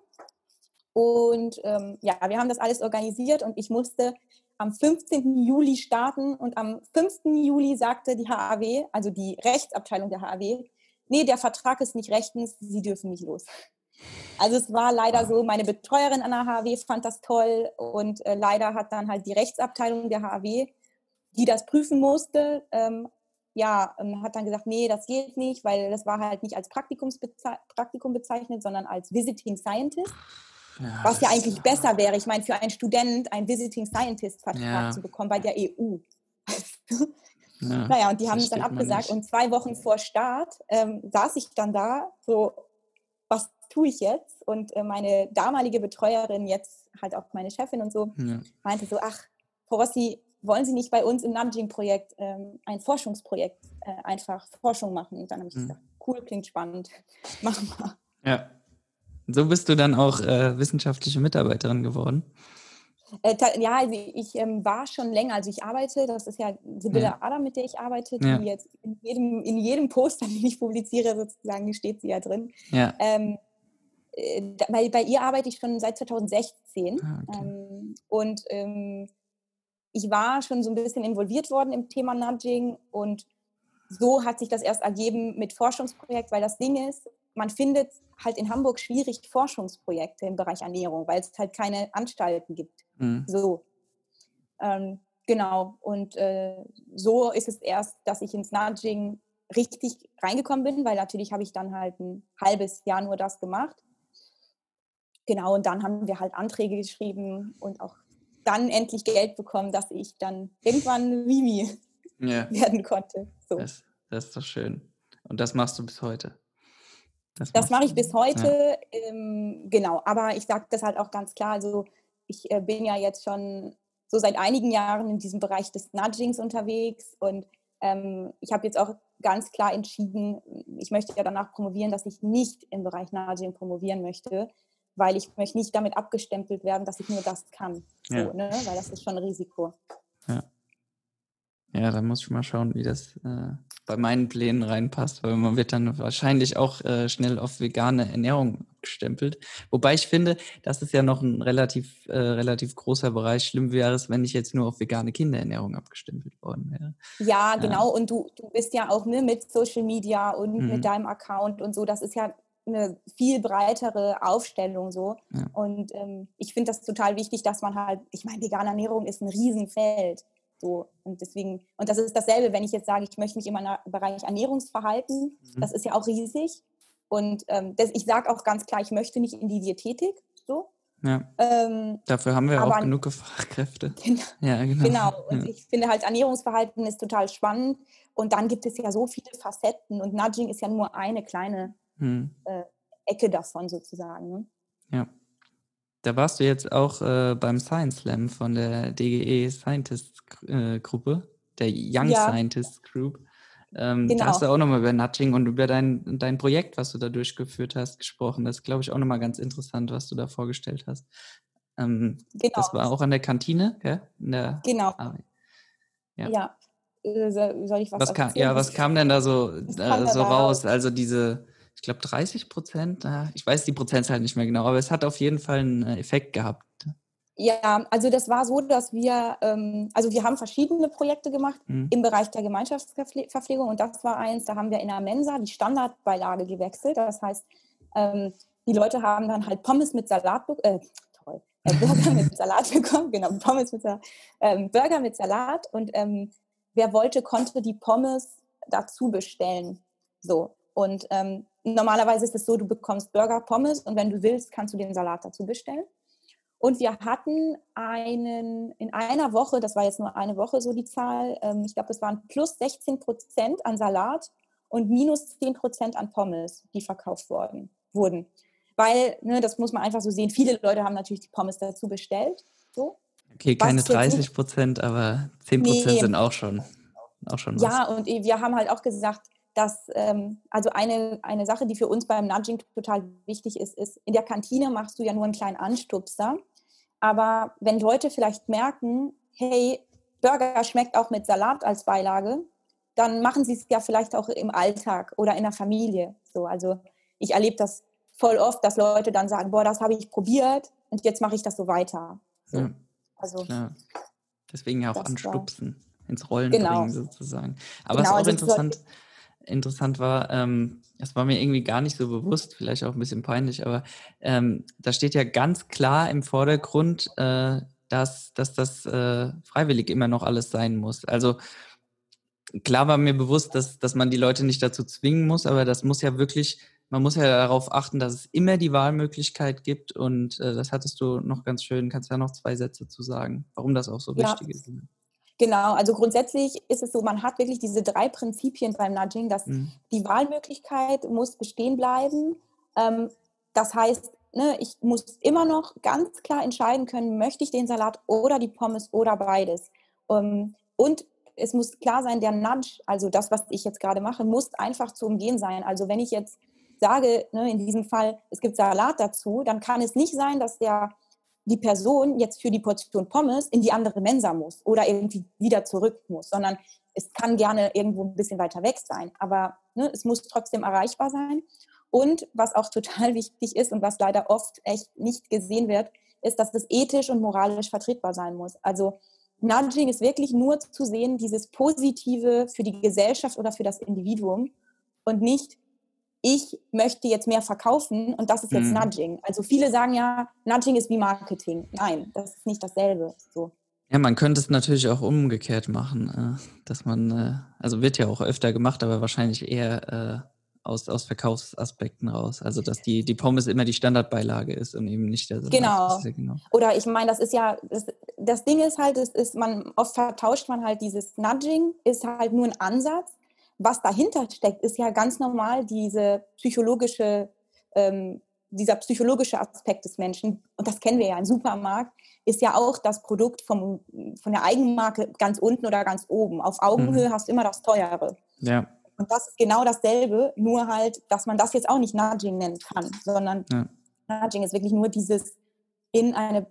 Und ähm, ja, wir haben das alles organisiert und ich musste am 15. Juli starten und am 5. Juli sagte die HAW, also die Rechtsabteilung der HAW, nee, der Vertrag ist nicht rechtens, Sie dürfen nicht los. Also es war leider so, meine Betreuerin an der HAW fand das toll und äh, leider hat dann halt die Rechtsabteilung der HAW, die das prüfen musste, ähm, ja, ähm, hat dann gesagt, nee, das geht nicht, weil das war halt nicht als Praktikumsbeze Praktikum bezeichnet, sondern als Visiting Scientist. Ja, was ja eigentlich besser wäre. Ich meine, für einen Student einen Visiting Scientist-Vertrag ja. zu bekommen bei der EU. ja, naja, und die haben es dann abgesagt. Und zwei Wochen vor Start ähm, saß ich dann da, so, was tue ich jetzt? Und äh, meine damalige Betreuerin, jetzt halt auch meine Chefin und so, meinte so, ach, Frau Rossi, wollen Sie nicht bei uns im Nudging-Projekt ähm, ein Forschungsprojekt äh, einfach Forschung machen? Und dann habe ich mhm. gesagt, cool, klingt spannend, machen wir. Ja. So bist du dann auch äh, wissenschaftliche Mitarbeiterin geworden? Äh, ja, also ich ähm, war schon länger, also ich arbeite, das ist ja Sibylle ja. Adam, mit der ich arbeite, die ja. jetzt in jedem, in jedem Poster, den ich publiziere, sozusagen, steht sie ja drin. Ja. Ähm, äh, bei, bei ihr arbeite ich schon seit 2016 ah, okay. ähm, und ähm, ich war schon so ein bisschen involviert worden im Thema Nudging und so hat sich das erst ergeben mit Forschungsprojekt, weil das Ding ist, man findet halt in Hamburg schwierig Forschungsprojekte im Bereich Ernährung, weil es halt keine Anstalten gibt. Mhm. So. Ähm, genau. Und äh, so ist es erst, dass ich ins Nudging richtig reingekommen bin, weil natürlich habe ich dann halt ein halbes Jahr nur das gemacht. Genau, und dann haben wir halt Anträge geschrieben und auch dann endlich Geld bekommen, dass ich dann irgendwann Vimi ja. werden konnte. So. Das, das ist doch schön. Und das machst du bis heute? Das, das mache ich bis heute, ja. ähm, genau. Aber ich sage das halt auch ganz klar. Also ich äh, bin ja jetzt schon so seit einigen Jahren in diesem Bereich des Nudgings unterwegs und ähm, ich habe jetzt auch ganz klar entschieden, ich möchte ja danach promovieren, dass ich nicht im Bereich Nudging promovieren möchte, weil ich möchte nicht damit abgestempelt werden, dass ich nur das kann. So, ja. ne? Weil das ist schon ein Risiko. Ja. Da muss ich mal schauen, wie das äh, bei meinen Plänen reinpasst, weil man wird dann wahrscheinlich auch äh, schnell auf vegane Ernährung abgestempelt. Wobei ich finde, das ist ja noch ein relativ, äh, relativ großer Bereich. Schlimm wäre es, wenn ich jetzt nur auf vegane Kinderernährung abgestempelt worden wäre. Ja, genau. Und du, du bist ja auch ne, mit Social Media und mhm. mit deinem Account und so. Das ist ja eine viel breitere Aufstellung so. Ja. Und ähm, ich finde das total wichtig, dass man halt, ich meine, vegane Ernährung ist ein Riesenfeld. So, und deswegen, und das ist dasselbe, wenn ich jetzt sage, ich möchte mich im Bereich Ernährungsverhalten, mhm. das ist ja auch riesig. Und ähm, das, ich sage auch ganz klar, ich möchte nicht in die Diätetik. So. Ja. Ähm, Dafür haben wir aber, auch genug Fachkräfte. Genau. Ja, genau. genau. Und ja. ich finde halt, Ernährungsverhalten ist total spannend. Und dann gibt es ja so viele Facetten. Und Nudging ist ja nur eine kleine hm. äh, Ecke davon sozusagen. Ne? Ja. Da warst du jetzt auch äh, beim Science Slam von der DGE Scientist äh, Gruppe, der Young ja. Scientist Group. Ähm, genau. Da hast du auch nochmal über Nudging und über dein, dein Projekt, was du da durchgeführt hast, gesprochen. Das ist, glaube ich, auch nochmal ganz interessant, was du da vorgestellt hast. Ähm, genau. Das war auch an der Kantine, gell? Der genau. ja. ja. Äh, soll ich was, was kam, Ja, was kam denn da so, äh, so raus? Also diese ich glaube 30 Prozent, ich weiß die Prozentzahl nicht mehr genau, aber es hat auf jeden Fall einen äh, Effekt gehabt. Ja, also das war so, dass wir, ähm, also wir haben verschiedene Projekte gemacht mhm. im Bereich der Gemeinschaftsverpflegung und das war eins, da haben wir in der Mensa die Standardbeilage gewechselt. Das heißt, ähm, die Leute haben dann halt Pommes mit Salat, äh, toll, äh, Burger mit Salat bekommen, genau, Pommes mit Salat, ähm, Burger mit Salat und ähm, wer wollte, konnte die Pommes dazu bestellen. So. Und ähm, normalerweise ist es so, du bekommst Burger, Pommes und wenn du willst, kannst du den Salat dazu bestellen. Und wir hatten einen, in einer Woche, das war jetzt nur eine Woche so die Zahl, ähm, ich glaube, das waren plus 16 Prozent an Salat und minus 10 Prozent an Pommes, die verkauft worden, wurden. Weil, ne, das muss man einfach so sehen, viele Leute haben natürlich die Pommes dazu bestellt. So. Okay, keine 30 Prozent, aber 10 Prozent nee. sind auch schon, auch schon was. Ja, und wir haben halt auch gesagt, dass ähm, also eine, eine Sache, die für uns beim Nudging total wichtig ist, ist, in der Kantine machst du ja nur einen kleinen Anstupser. Aber wenn Leute vielleicht merken, hey, Burger schmeckt auch mit Salat als Beilage, dann machen sie es ja vielleicht auch im Alltag oder in der Familie. So, also ich erlebe das voll oft, dass Leute dann sagen, boah, das habe ich probiert und jetzt mache ich das so weiter. So. Ja, also klar. Deswegen ja auch anstupsen, war, ins Rollen genau. bringen sozusagen. Aber genau, es ist auch also interessant interessant war, ähm, das war mir irgendwie gar nicht so bewusst, vielleicht auch ein bisschen peinlich, aber ähm, da steht ja ganz klar im Vordergrund, äh, dass, dass das äh, freiwillig immer noch alles sein muss. Also klar war mir bewusst, dass, dass man die Leute nicht dazu zwingen muss, aber das muss ja wirklich, man muss ja darauf achten, dass es immer die Wahlmöglichkeit gibt und äh, das hattest du noch ganz schön, kannst du ja noch zwei Sätze zu sagen, warum das auch so ja. wichtig ist. Genau, also grundsätzlich ist es so, man hat wirklich diese drei Prinzipien beim Nudging, dass mhm. die Wahlmöglichkeit muss bestehen bleiben. Ähm, das heißt, ne, ich muss immer noch ganz klar entscheiden können, möchte ich den Salat oder die Pommes oder beides. Ähm, und es muss klar sein, der Nudge, also das, was ich jetzt gerade mache, muss einfach zu umgehen sein. Also wenn ich jetzt sage, ne, in diesem Fall, es gibt Salat dazu, dann kann es nicht sein, dass der die Person jetzt für die Portion Pommes in die andere Mensa muss oder irgendwie wieder zurück muss, sondern es kann gerne irgendwo ein bisschen weiter weg sein, aber ne, es muss trotzdem erreichbar sein. Und was auch total wichtig ist und was leider oft echt nicht gesehen wird, ist, dass es ethisch und moralisch vertretbar sein muss. Also Nudging ist wirklich nur zu sehen, dieses Positive für die Gesellschaft oder für das Individuum und nicht, ich möchte jetzt mehr verkaufen und das ist jetzt mhm. Nudging. Also viele sagen ja, Nudging ist wie Marketing. Nein, das ist nicht dasselbe. So. Ja, man könnte es natürlich auch umgekehrt machen, äh, dass man, äh, also wird ja auch öfter gemacht, aber wahrscheinlich eher äh, aus, aus Verkaufsaspekten raus. Also dass die, die Pommes immer die Standardbeilage ist und eben nicht der. Genau. Ja genau. Oder ich meine, das ist ja, das, das Ding ist halt, es ist, man oft vertauscht man halt dieses Nudging, ist halt nur ein Ansatz was dahinter steckt, ist ja ganz normal diese psychologische, ähm, dieser psychologische Aspekt des Menschen. Und das kennen wir ja. Ein Supermarkt ist ja auch das Produkt vom, von der Eigenmarke ganz unten oder ganz oben. Auf Augenhöhe mhm. hast du immer das Teure. Ja. Und das ist genau dasselbe, nur halt, dass man das jetzt auch nicht Nudging nennen kann, sondern ja. Nudging ist wirklich nur dieses in eine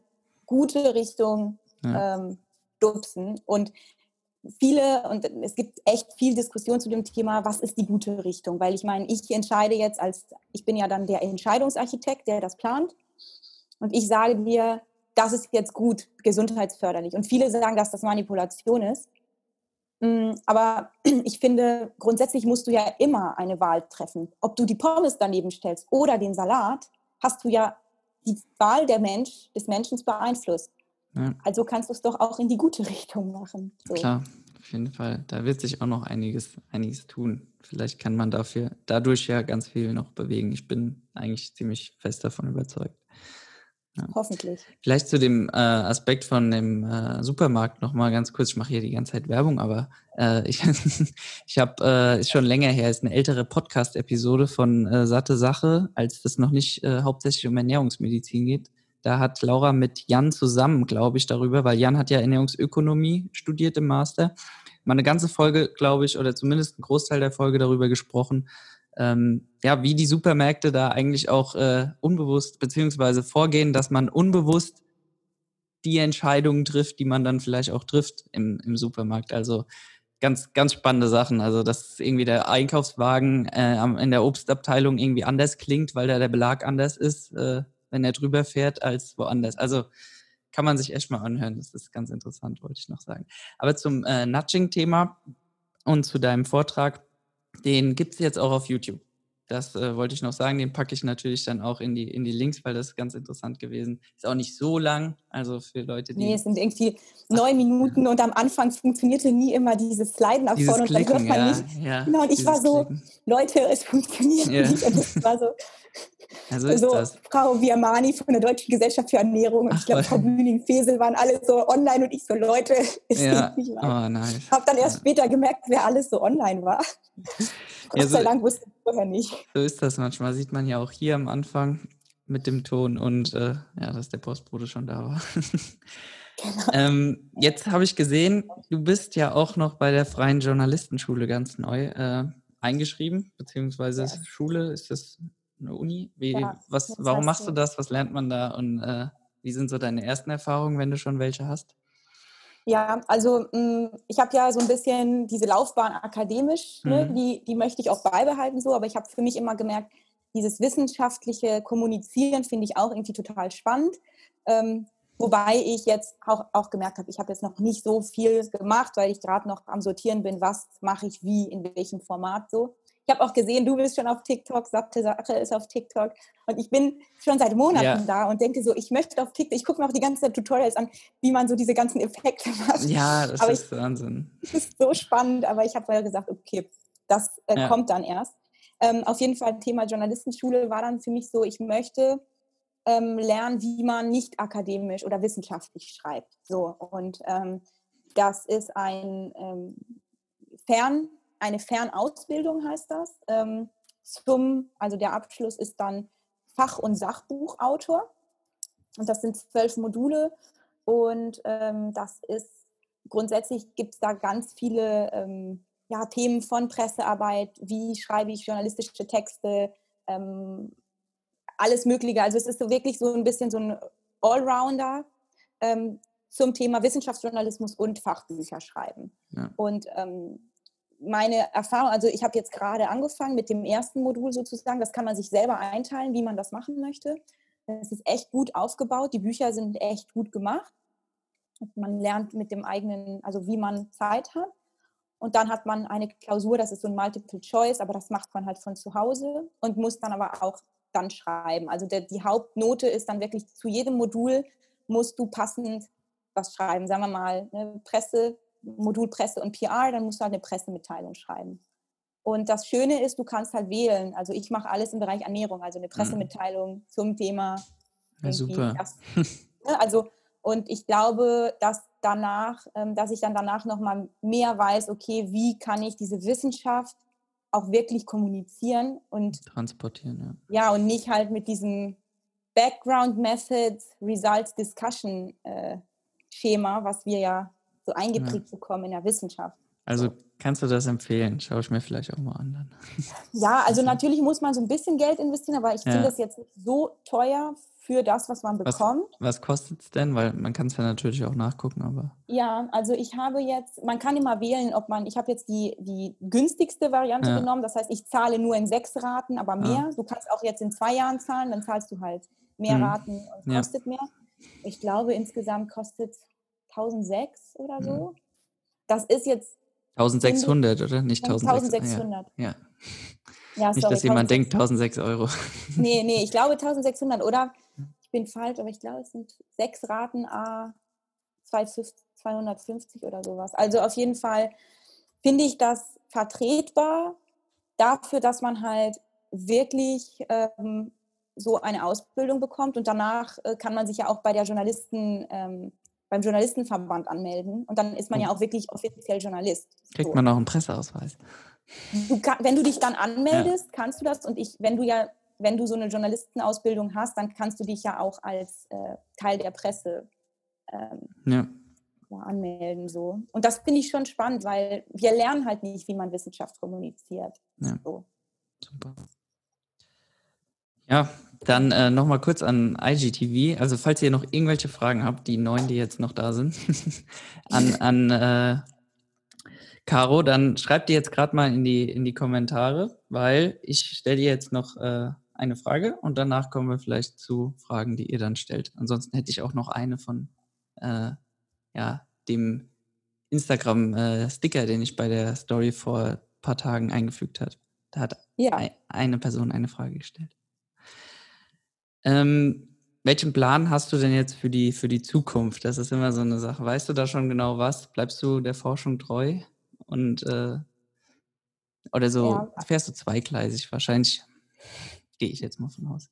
gute Richtung ja. ähm, dupsen. Und viele, und es gibt echt viel Diskussion zu dem Thema, was ist die gute Richtung? Weil ich meine, ich entscheide jetzt als, ich bin ja dann der Entscheidungsarchitekt, der das plant. Und ich sage dir, das ist jetzt gut, gesundheitsförderlich. Und viele sagen, dass das Manipulation ist. Mm, aber ich finde, grundsätzlich musst du ja immer eine Wahl treffen. Ob du die Pommes daneben stellst oder den Salat, hast du ja die Wahl der Mensch, des Menschen beeinflusst. Ja. Also kannst du es doch auch in die gute Richtung machen. So. Klar, auf jeden Fall. Da wird sich auch noch einiges, einiges tun. Vielleicht kann man dafür, dadurch ja ganz viel noch bewegen. Ich bin eigentlich ziemlich fest davon überzeugt. Ja. Hoffentlich. Vielleicht zu dem äh, Aspekt von dem äh, Supermarkt nochmal ganz kurz. Ich mache hier die ganze Zeit Werbung, aber äh, ich, ich habe, äh, ist schon länger her, ist eine ältere Podcast-Episode von äh, Satte Sache, als das noch nicht äh, hauptsächlich um Ernährungsmedizin geht. Da hat Laura mit Jan zusammen, glaube ich, darüber, weil Jan hat ja Ernährungsökonomie studiert im Master, mal eine ganze Folge, glaube ich, oder zumindest ein Großteil der Folge darüber gesprochen, ähm, ja, wie die Supermärkte da eigentlich auch äh, unbewusst beziehungsweise vorgehen, dass man unbewusst die Entscheidungen trifft, die man dann vielleicht auch trifft im, im Supermarkt. Also ganz, ganz spannende Sachen. Also, dass irgendwie der Einkaufswagen äh, in der Obstabteilung irgendwie anders klingt, weil da der Belag anders ist, äh, wenn er drüber fährt, als woanders. Also kann man sich echt mal anhören. Das ist ganz interessant, wollte ich noch sagen. Aber zum äh, Nudging-Thema und zu deinem Vortrag, den gibt es jetzt auch auf YouTube. Das äh, wollte ich noch sagen. Den packe ich natürlich dann auch in die, in die Links, weil das ist ganz interessant gewesen. Ist auch nicht so lang, also für Leute, die. Nee, es sind irgendwie neun Minuten und am Anfang funktionierte nie immer dieses Sliden nach vorne und dann hört man ja, nicht. Ja, Genau, und ich war so, Klicken. Leute, es funktioniert Ja. nicht. Und es war so, Ja, so ist so das. Frau Viamani von der Deutschen Gesellschaft für Ernährung und Ach, ich glaube. Frau Bühning-Fesel waren alle so online und ich so, Leute, es Ja, geht nicht weiter. oh, nice. Ich habe dann erst später gemerkt, wer alles so online war. Ja, Gott so- sei Dank wusste ich vorher nicht. So ist das manchmal. Sieht man ja auch hier am Anfang mit dem Ton und äh, ja, dass der Postbote schon da war. Genau. ähm, jetzt habe ich gesehen, du bist ja auch noch bei der Freien Journalistenschule ganz neu äh, eingeschrieben, beziehungsweise Ja. Schule, ist das eine Uni? Wie, Ja, was, warum machst du das? Was lernt man da? Und äh, wie sind so deine ersten Erfahrungen, wenn du schon welche hast? Ja, also mh, ich habe ja so ein bisschen diese Laufbahn akademisch, ne, Mhm. die, die möchte ich auch beibehalten so, aber ich habe für mich immer gemerkt, dieses wissenschaftliche Kommunizieren finde ich auch irgendwie total spannend. Ähm, wobei ich jetzt auch, auch gemerkt habe, ich habe jetzt noch nicht so viel gemacht, weil ich gerade noch am Sortieren bin, was mache ich wie, in welchem Format so. Ich habe auch gesehen, du bist schon auf TikTok, Satte Sache ist auf TikTok und ich bin schon seit Monaten Ja. da und denke so, ich möchte auf TikTok, ich gucke mir auch die ganze Zeit Tutorials an, wie man so diese ganzen Effekte macht. Ja, das Aber ist Wahnsinn. Das ist so spannend, aber ich habe vorher gesagt, okay, das äh, Ja. kommt dann erst. Ähm, auf jeden Fall Thema Journalistenschule war dann für mich so, ich möchte ähm, lernen, wie man nicht akademisch oder wissenschaftlich schreibt. So und ähm, das ist ein ähm, Fern, eine Fernausbildung heißt das. Ähm, zum, also der Abschluss ist dann Fach- und Sachbuchautor. Und das sind zwölf Module. Und ähm, das ist grundsätzlich gibt es da ganz viele ähm, ja, Themen von Pressearbeit, wie schreibe ich journalistische Texte, ähm, alles Mögliche. Also es ist so wirklich so ein bisschen so ein Allrounder ähm, zum Thema Wissenschaftsjournalismus und Fachbücher schreiben. Ja. Und ähm, meine Erfahrung, also ich habe jetzt gerade angefangen mit dem ersten Modul sozusagen, das kann man sich selber einteilen, wie man das machen möchte. Es ist echt gut aufgebaut, die Bücher sind echt gut gemacht. Man lernt mit dem eigenen, also wie man Zeit hat. Und dann hat man eine Klausur, das ist so ein Multiple Choice, aber das macht man halt von zu Hause und muss dann aber auch dann schreiben. Also der, die Hauptnote ist dann wirklich zu jedem Modul musst du passend was schreiben. Sagen wir mal, ne, Presse, Modul Presse und PR, dann musst du halt eine Pressemitteilung schreiben. Und das Schöne ist, du kannst halt wählen. Also ich mache alles im Bereich Ernährung, also eine Pressemitteilung zum Thema. Ja, super. Das, ne, also und ich glaube, dass danach, ähm, dass ich dann danach noch mal mehr weiß, okay, wie kann ich diese Wissenschaft auch wirklich kommunizieren und Transportieren, ja und nicht halt mit diesem Background Methods Results Discussion äh, Schema, was wir ja so eingeprägt bekommen in der Wissenschaft. Also kannst du das empfehlen? Schaue ich mir vielleicht auch mal an. Dann. Ja, also natürlich muss man so ein bisschen Geld investieren, aber ich Ja. finde das jetzt nicht so teuer für das, was man Was- bekommt. Was kostet es denn? Weil man kann es ja natürlich auch nachgucken, aber Ja, also ich habe jetzt, man kann immer wählen, ob man, ich habe jetzt die, die günstigste Variante Ja. genommen, das heißt, ich zahle nur in sechs Raten, aber mehr. Du kannst auch jetzt in zwei Jahren zahlen, dann zahlst du halt mehr Mhm. Raten und Ja. kostet mehr. Ich glaube, insgesamt kostet 1006 oder so. Das ist jetzt 1600, oder? Nicht 1600. 1600. Ja. ja. Ja, Nicht, sorry, dass jemand 1600. denkt 1006 Euro. Nee, nee, ich glaube 1600 oder ich bin falsch, aber ich glaube, es sind sechs Raten A 250 250 oder sowas. Also auf jeden Fall finde ich das vertretbar dafür, dass man halt wirklich ähm, so eine Ausbildung bekommt und danach äh, kann man sich ja auch bei der Journalisten, ähm, beim Journalistenverband anmelden und dann ist man ja auch wirklich offiziell Journalist. Kriegt So. man auch einen Presseausweis. Du kann, wenn du dich dann anmeldest, kannst du das und ich, wenn du ja, wenn du so eine Journalistenausbildung hast, dann kannst du dich ja auch als äh, Teil der Presse ähm, Ja. ja, anmelden so. Und das finde ich schon spannend, weil wir lernen halt nicht, wie man Wissenschaft kommuniziert. Ja. So. Super. Ja, dann äh, nochmal kurz an IGTV. Also falls ihr noch irgendwelche Fragen habt, die neun, die jetzt noch da sind, an, an äh, Caro, dann schreib dir jetzt gerade mal in die, in die Kommentare, weil ich stelle dir jetzt noch äh, eine Frage und danach kommen wir vielleicht zu Fragen, die ihr dann stellt. Ansonsten hätte ich auch noch eine von äh, ja, dem Instagram-Sticker, äh, den ich bei der Story vor ein paar Tagen eingefügt habe. Da hat ja. eine Person eine Frage gestellt. Ähm, welchen Plan hast du denn jetzt für die, für die Zukunft? Das ist immer so eine Sache. Weißt du da schon genau was? Bleibst du der Forschung treu? Und äh, oder so ja. fährst du zweigleisig? Wahrscheinlich gehe ich jetzt mal von aus.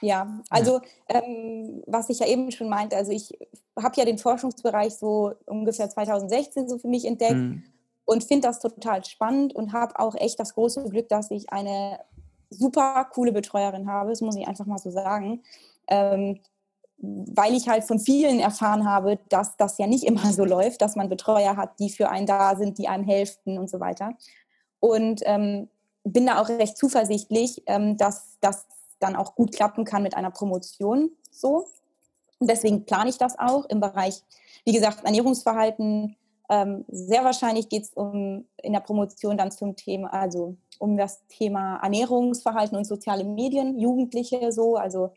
Ja, also ja. Ähm, was ich ja eben schon meinte, also ich habe ja den Forschungsbereich so ungefähr 2016 so für mich entdeckt mhm. und finde das total spannend und habe auch echt das große Glück, dass ich eine super coole Betreuerin habe, das muss ich einfach mal so sagen. Ähm, weil ich halt von vielen erfahren habe, dass das ja nicht immer so läuft, dass man Betreuer hat, die für einen da sind, die einem helfen und so weiter. Und ähm, bin da auch recht zuversichtlich, ähm, dass das dann auch gut klappen kann mit einer Promotion so. Deswegen plane ich das auch im Bereich, wie gesagt, Ernährungsverhalten. Ähm, sehr wahrscheinlich geht es um in der Promotion dann zum Thema, also um das Thema Ernährungsverhalten und soziale Medien, Jugendliche so, also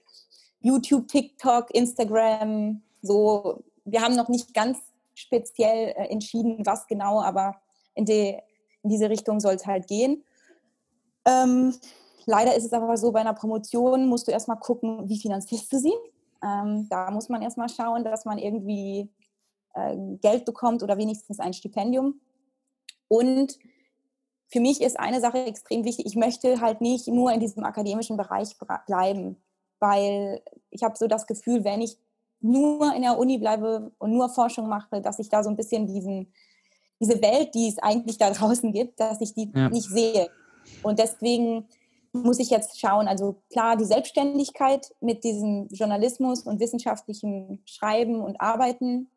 YouTube, TikTok, Instagram, so. Wir haben noch nicht ganz speziell äh, entschieden, was genau, aber in, die, in diese Richtung soll es halt gehen. Ähm, leider ist es aber so, bei einer Promotion musst du erstmal gucken, wie finanzierst du sie. Ähm, da muss man erstmal schauen, dass man irgendwie äh, Geld bekommt oder wenigstens ein Stipendium. Und für mich ist eine Sache extrem wichtig. Ich möchte halt nicht nur in diesem akademischen Bereich bleiben weil ich habe so das Gefühl, wenn ich nur in der Uni bleibe und nur Forschung mache, dass ich da so ein bisschen diesen, diese Welt, die es eigentlich da draußen gibt, dass ich die ja. nicht sehe. Und deswegen muss ich jetzt schauen, also klar, die Selbstständigkeit mit diesem Journalismus und wissenschaftlichem Schreiben und Arbeiten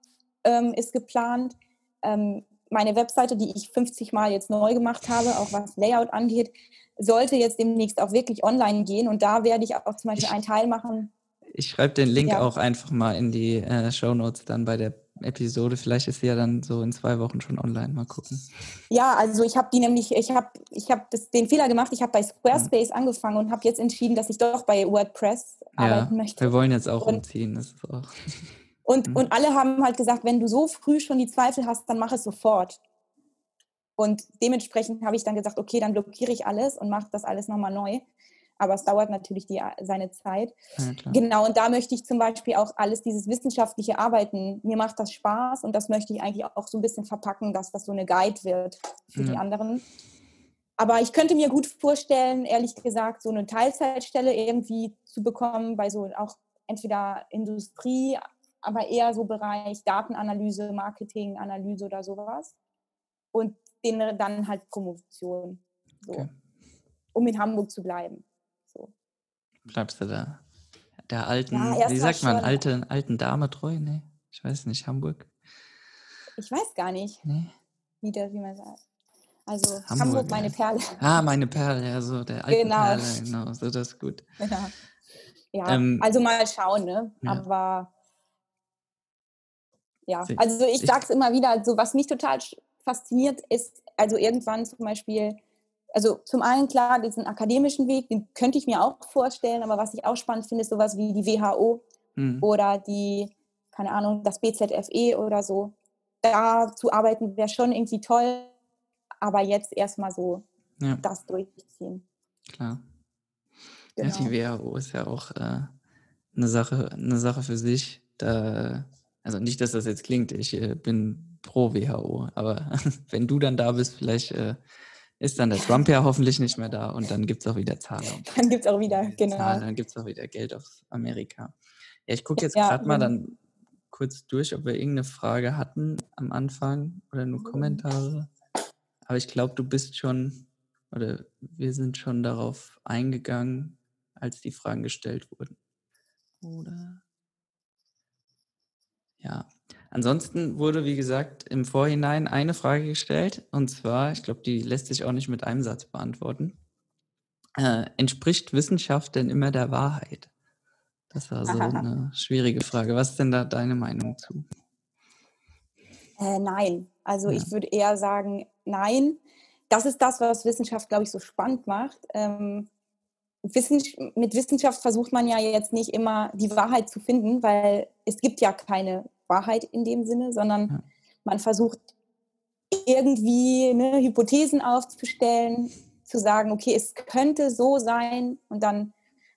ähm, ist geplant. Ähm, meine Webseite, die ich 50 Mal jetzt neu gemacht habe, auch was Layout angeht, sollte jetzt demnächst auch wirklich online gehen. Und da werde ich auch zum Beispiel einen Teil machen. Ich schreibe den Link ja. auch einfach mal in die äh, Show Notes dann bei der Episode. Vielleicht ist sie ja dann so in zwei Wochen schon online. Mal gucken. Ja, also ich habe die nämlich, ich habe ich hab den Fehler gemacht, ich habe bei Squarespace mhm. angefangen und habe jetzt entschieden, dass ich doch bei WordPress ja, arbeiten möchte. Wir wollen jetzt auch und, umziehen. Das ist auch und, mhm. und alle haben halt gesagt, wenn du so früh schon die Zweifel hast, dann mach es sofort. Und dementsprechend habe ich dann gesagt, okay, dann blockiere ich alles und mache das alles nochmal neu. Aber es dauert natürlich die, seine Zeit. Ja, genau, und da möchte ich zum Beispiel auch alles, dieses wissenschaftliche Arbeiten, mir macht das Spaß und das möchte ich eigentlich auch so ein bisschen verpacken, dass das so eine Guide wird für ja. die anderen. Aber ich könnte mir gut vorstellen, ehrlich gesagt, so eine Teilzeitstelle irgendwie zu bekommen bei so auch entweder Industrie, aber eher so Bereich Datenanalyse, Marketinganalyse oder sowas. Und den dann halt Promotion. So. Okay. Um in Hamburg zu bleiben. So. Bleibst du da? Der alten, ja, wie sagt man, alte, alten Dame treu? Nee, ich weiß nicht, Hamburg. Ich weiß gar nicht, nee. wie, der, wie man sagt. Also Hamburg, Hamburg meine Perle. Ah, meine Perle, ja, so der alte genau. Perle, genau, so das ist gut. Ja, ja ähm, also mal schauen, ne? Ja. Aber ja, also ich, sage es immer wieder, so was mich total fasziniert, ist also irgendwann zum Beispiel, also zum einen klar, diesen akademischen Weg, den könnte ich mir auch vorstellen, aber was ich auch spannend finde, ist sowas wie die WHO mhm. oder die, keine Ahnung, das BZFE oder so. Da zu arbeiten wäre schon irgendwie toll, aber jetzt erstmal so ja. das durchziehen. Klar. Genau. Ja, die genau. WHO ist ja auch äh, eine, Sache, eine Sache für sich. Da, also nicht, dass das jetzt klingt, ich äh, bin pro WHO. Aber wenn du dann da bist, vielleicht äh, ist dann der Trump ja hoffentlich nicht mehr da und dann gibt es auch wieder Zahlen. Dann gibt es auch wieder, genau. Zahlen, dann gibt es auch wieder Geld aus Amerika. Ja, ich gucke jetzt ja, gerade mal dann kurz durch, ob wir irgendeine Frage hatten am Anfang oder nur Kommentare. Aber ich glaube, du bist schon, oder wir sind schon darauf eingegangen, als die Fragen gestellt wurden. Oder? Ja, Ansonsten wurde, wie gesagt, im Vorhinein eine Frage gestellt. Und zwar, ich glaube, die lässt sich auch nicht mit einem Satz beantworten. Äh, entspricht Wissenschaft denn immer der Wahrheit? Das war so eine schwierige Frage. Was ist denn da deine Meinung zu? Äh, nein. Also ja. ich würde eher sagen, nein. Das ist das, was Wissenschaft, glaube ich, so spannend macht. Ähm, mit Wissenschaft versucht man ja jetzt nicht immer die Wahrheit zu finden, weil es gibt ja keine Wahrheit in dem Sinne, sondern man versucht irgendwie ne, Hypothesen aufzustellen, zu sagen, okay, es könnte so sein und dann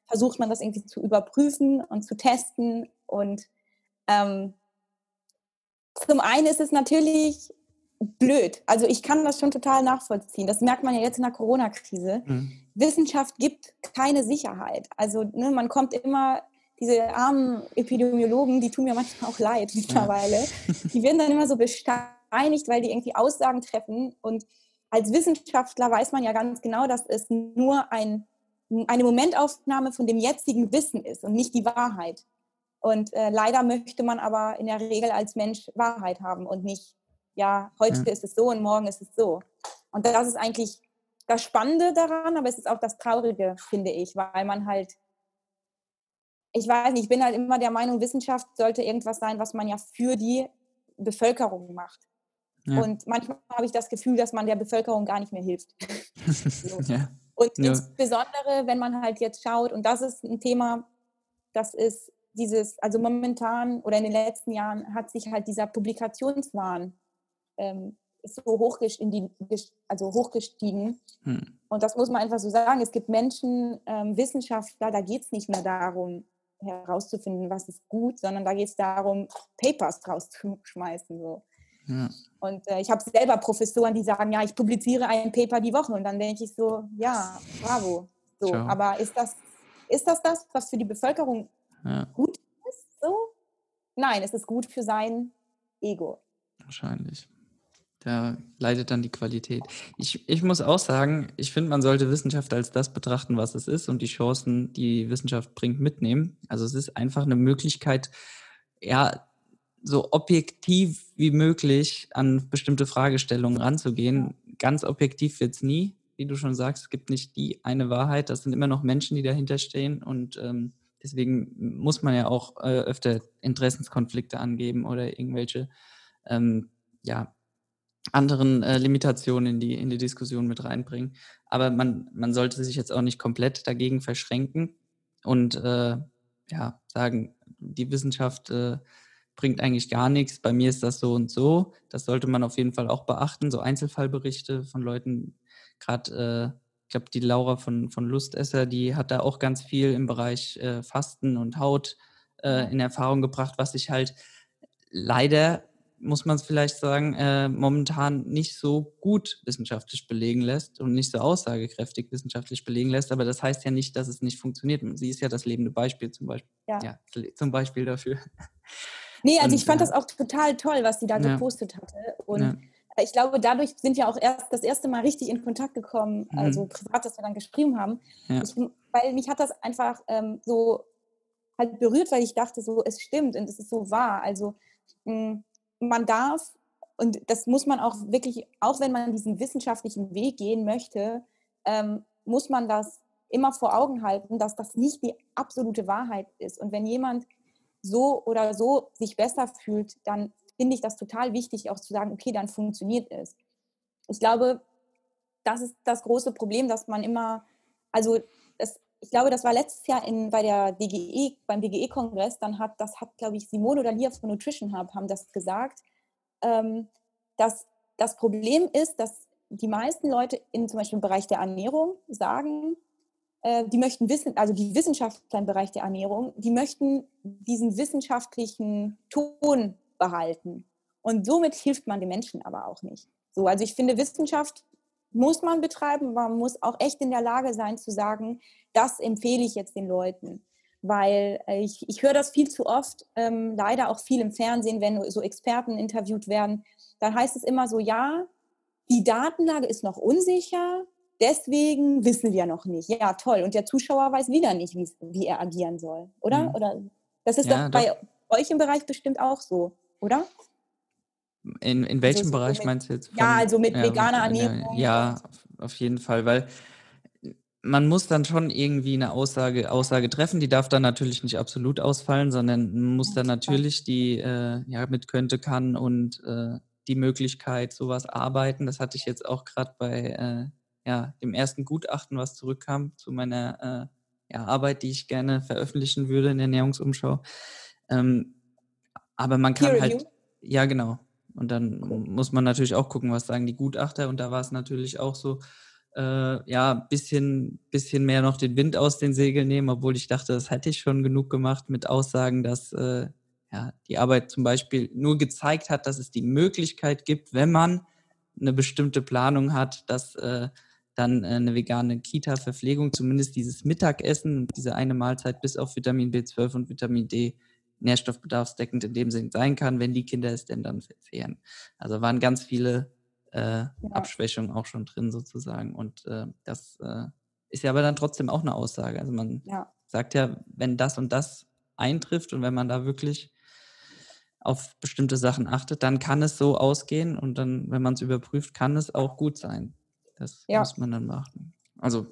versucht man das irgendwie zu überprüfen und zu testen. Und ähm, zum einen ist es natürlich blöd. Also ich kann das schon total nachvollziehen. Das merkt man ja jetzt in der Corona-Krise. Mhm. Wissenschaft gibt keine Sicherheit. Also ne, man kommt immer, diese armen Epidemiologen, die tun mir manchmal auch leid mittlerweile, ja. die werden dann immer so besteinigt, weil die irgendwie Aussagen treffen. Und als Wissenschaftler weiß man ja ganz genau, dass es nur ein, eine Momentaufnahme von dem jetzigen Wissen ist und nicht die Wahrheit. Und äh, leider möchte man aber in der Regel als Mensch Wahrheit haben und nicht ja, heute ja. ist es so und morgen ist es so. Und das ist eigentlich das Spannende daran, aber es ist auch das Traurige, finde ich, weil man halt, ich weiß nicht, ich bin halt immer der Meinung, Wissenschaft sollte irgendwas sein, was man ja für die Bevölkerung macht. Ja. Und manchmal habe ich das Gefühl, dass man der Bevölkerung gar nicht mehr hilft. so. ja. Und ja. insbesondere, wenn man halt jetzt schaut, und das ist ein Thema, das ist dieses, also momentan oder in den letzten Jahren hat sich halt dieser Publikationswahn ähm, ist so hochgestiegen, also hochgestiegen. Hm. Und das muss man einfach so sagen. Es gibt Menschen, ähm, Wissenschaftler, da geht es nicht mehr darum, herauszufinden, was ist gut, sondern da geht es darum, Papers rauszuschmeißen. So. Ja. Und äh, ich habe selber Professoren, die sagen, ja, ich publiziere ein Paper die Woche. Und dann denke ich so, ja, bravo. So, aber ist das, ist das das, was für die Bevölkerung ja. gut ist? So? Nein, es ist gut für sein Ego. Wahrscheinlich. Da leidet dann die Qualität. Ich, ich muss auch sagen, ich finde, man sollte Wissenschaft als das betrachten, was es ist und die Chancen, die Wissenschaft bringt, mitnehmen. Also es ist einfach eine Möglichkeit, ja, so objektiv wie möglich an bestimmte Fragestellungen ranzugehen. Ganz objektiv wird es nie, wie du schon sagst. Es gibt nicht die eine Wahrheit. Das sind immer noch Menschen, die dahinter stehen und ähm, deswegen muss man ja auch äh, öfter Interessenskonflikte angeben oder irgendwelche ähm, ja, anderen äh, Limitationen in die, in die Diskussion mit reinbringen. Aber man, man sollte sich jetzt auch nicht komplett dagegen verschränken und äh, ja, sagen, die Wissenschaft äh, bringt eigentlich gar nichts, bei mir ist das so und so. Das sollte man auf jeden Fall auch beachten. So Einzelfallberichte von Leuten, gerade, äh, ich glaube, die Laura von, von Lustesser, die hat da auch ganz viel im Bereich äh, Fasten und Haut äh, in Erfahrung gebracht, was sich halt leider muss man es vielleicht sagen, äh, momentan nicht so gut wissenschaftlich belegen lässt und nicht so aussagekräftig wissenschaftlich belegen lässt. Aber das heißt ja nicht, dass es nicht funktioniert. Sie ist ja das lebende Beispiel zum Beispiel. Ja. ja zum Beispiel dafür. Nee, also und, ich fand ja. das auch total toll, was sie da ja. gepostet hatte. Und ja. ich glaube, dadurch sind wir auch erst das erste Mal richtig in Kontakt gekommen, mhm. also privat, dass wir dann geschrieben haben. Ich, weil mich hat das einfach ähm, so halt berührt, weil ich dachte, so, es stimmt und es ist so wahr. Also mh, hm, man darf, und das muss man auch wirklich, auch wenn man diesen wissenschaftlichen Weg gehen möchte, ähm, muss man das immer vor Augen halten, dass das nicht die absolute Wahrheit ist. Und wenn jemand so oder so sich besser fühlt, dann finde ich das total wichtig, auch zu sagen, okay, dann funktioniert es. Ich glaube, das ist das große Problem, dass man immer, also das, ich glaube, das war letztes Jahr in, bei der DGE, beim DGE-Kongress, dann hat, das hat, glaube ich, Simone oder Lia von Nutrition Hub haben das gesagt, ähm, dass das Problem ist, dass die meisten Leute in zum Beispiel im Bereich der Ernährung sagen, äh, die möchten wissen, also die Wissenschaftler im Bereich der Ernährung, die möchten diesen wissenschaftlichen Ton behalten. Und somit hilft man den Menschen aber auch nicht. So, also ich finde, Wissenschaft muss man betreiben, man muss auch echt in der Lage sein zu sagen, das empfehle ich jetzt den Leuten. Weil äh, ich, ich höre das viel zu oft, ähm, leider auch viel im Fernsehen, wenn so Experten interviewt werden, dann heißt es immer so, ja, die Datenlage ist noch unsicher, deswegen wissen wir noch nicht. Ja, toll. Und der Zuschauer weiß wieder nicht, wie er agieren soll, oder? Mhm. Oder das ist ja, doch bei doch. euch im Bereich bestimmt auch so, oder? In, in welchem also, Bereich mit, meinst du jetzt? Von, ja, also mit ja, veganer Ernährung. Ja, auf jeden Fall, weil man muss dann schon irgendwie eine Aussage, Aussage treffen. Die darf dann natürlich nicht absolut ausfallen, sondern muss dann natürlich die äh, ja, mit könnte, kann und äh, die Möglichkeit, sowas arbeiten. Das hatte ich jetzt auch gerade bei äh, ja, dem ersten Gutachten, was zurückkam zu meiner äh, ja, Arbeit, die ich gerne veröffentlichen würde in der Ernährungsumschau. Ähm, aber man kann halt, ja genau. Und dann muss man natürlich auch gucken, was sagen die Gutachter. Und da war es natürlich auch so, äh, ja, bisschen, bisschen mehr noch den Wind aus den Segeln nehmen, obwohl ich dachte, das hätte ich schon genug gemacht mit Aussagen, dass äh, ja, die Arbeit zum Beispiel nur gezeigt hat, dass es die Möglichkeit gibt, wenn man eine bestimmte Planung hat, dass äh, dann eine vegane Kita-Verpflegung, zumindest dieses Mittagessen, diese eine Mahlzeit bis auf Vitamin B12 und Vitamin D nährstoffbedarfsdeckend in dem Sinn sein kann, wenn die Kinder es denn dann verzehren. Also waren ganz viele äh, ja. Abschwächungen auch schon drin sozusagen. Und äh, das äh, ist ja aber dann trotzdem auch eine Aussage. Also man ja. sagt ja, wenn das und das eintrifft und wenn man da wirklich auf bestimmte Sachen achtet, dann kann es so ausgehen und dann, wenn man es überprüft, kann es auch gut sein. Das ja. muss man dann beachten. Also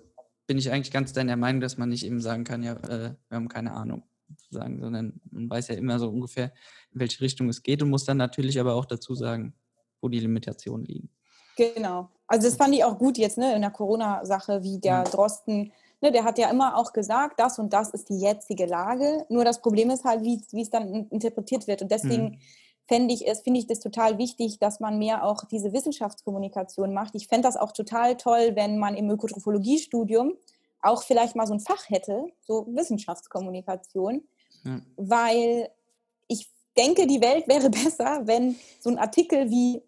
bin ich eigentlich ganz deiner Meinung, dass man nicht eben sagen kann, ja, äh, wir haben keine Ahnung sozusagen, sondern man weiß ja immer so ungefähr, in welche Richtung es geht und muss dann natürlich aber auch dazu sagen, wo die Limitationen liegen. Genau. Also das fand ich auch gut jetzt ne, in der Corona-Sache, wie der Drosten, ne, der hat ja immer auch gesagt, das und das ist die jetzige Lage. Nur das Problem ist halt, wie, wie es dann interpretiert wird. Und deswegen mhm. fände ich es, finde ich das total wichtig, dass man mehr auch diese Wissenschaftskommunikation macht. Ich fände das auch total toll, wenn man im Ökotrophologiestudium auch vielleicht mal so ein Fach hätte, so Wissenschaftskommunikation, ja. weil ich denke, die Welt wäre besser, wenn so ein Artikel wie,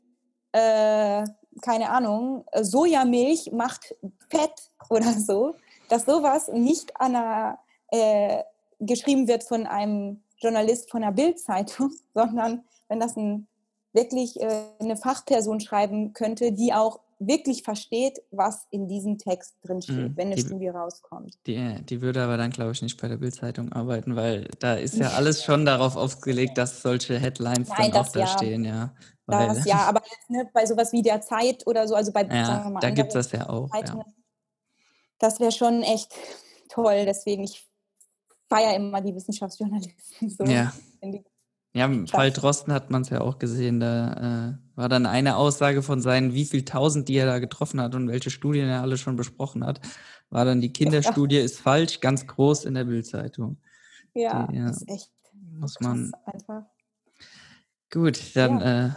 äh, keine Ahnung, Sojamilch macht Fett oder so, dass sowas nicht an einer, äh, geschrieben wird von einem Journalist von der Bildzeitung, sondern wenn das ein, wirklich äh, eine Fachperson schreiben könnte, die auch wirklich versteht, was in diesem Text drinsteht, mhm. wenn eine die, Studie rauskommt. Die, die würde aber dann, glaube ich, nicht bei der Bildzeitung arbeiten, weil da ist ja alles schon darauf aufgelegt, dass solche Headlines Nein, dann auch da ja. stehen, ja. Weil, das ja, aber jetzt, ne, bei sowas wie der Zeit oder so, also bei ja, mal, da gibt es das ja auch. Ja. Das wäre schon echt toll, deswegen ich feiere immer die Wissenschaftsjournalisten. So. Ja. Ja, im Fall Drosten hat man es ja auch gesehen. Da äh, war dann eine Aussage von seinen, wie viel tausend, die er da getroffen hat und welche Studien er alle schon besprochen hat, war dann die Kinderstudie ist falsch, ganz groß in der Bildzeitung. Ja, die, ja, ist echt muss man. Einfach. Gut, dann ja. äh,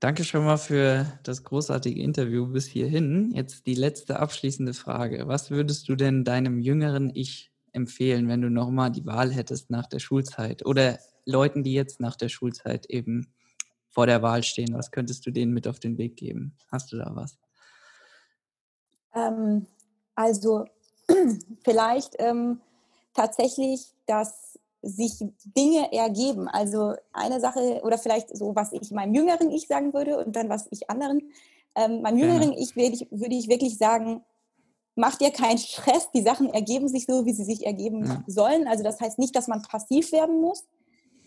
danke schon mal für das großartige Interview bis hierhin. Jetzt die letzte abschließende Frage. Was würdest du denn deinem jüngeren Ich empfehlen, wenn du nochmal die Wahl hättest nach der Schulzeit? Oder Leuten, die jetzt nach der Schulzeit eben vor der Wahl stehen? Was könntest du denen mit auf den Weg geben? Hast du da was? Ähm, also vielleicht ähm, tatsächlich, dass sich Dinge ergeben. Also eine Sache oder vielleicht so, was ich meinem jüngeren Ich sagen würde und dann was ich anderen. Ähm, meinem jüngeren Ich würde ich, würde ich wirklich sagen, mach dir keinen Stress. Die Sachen ergeben sich so, wie sie sich ergeben ja. sollen. Also das heißt nicht, dass man passiv werden muss,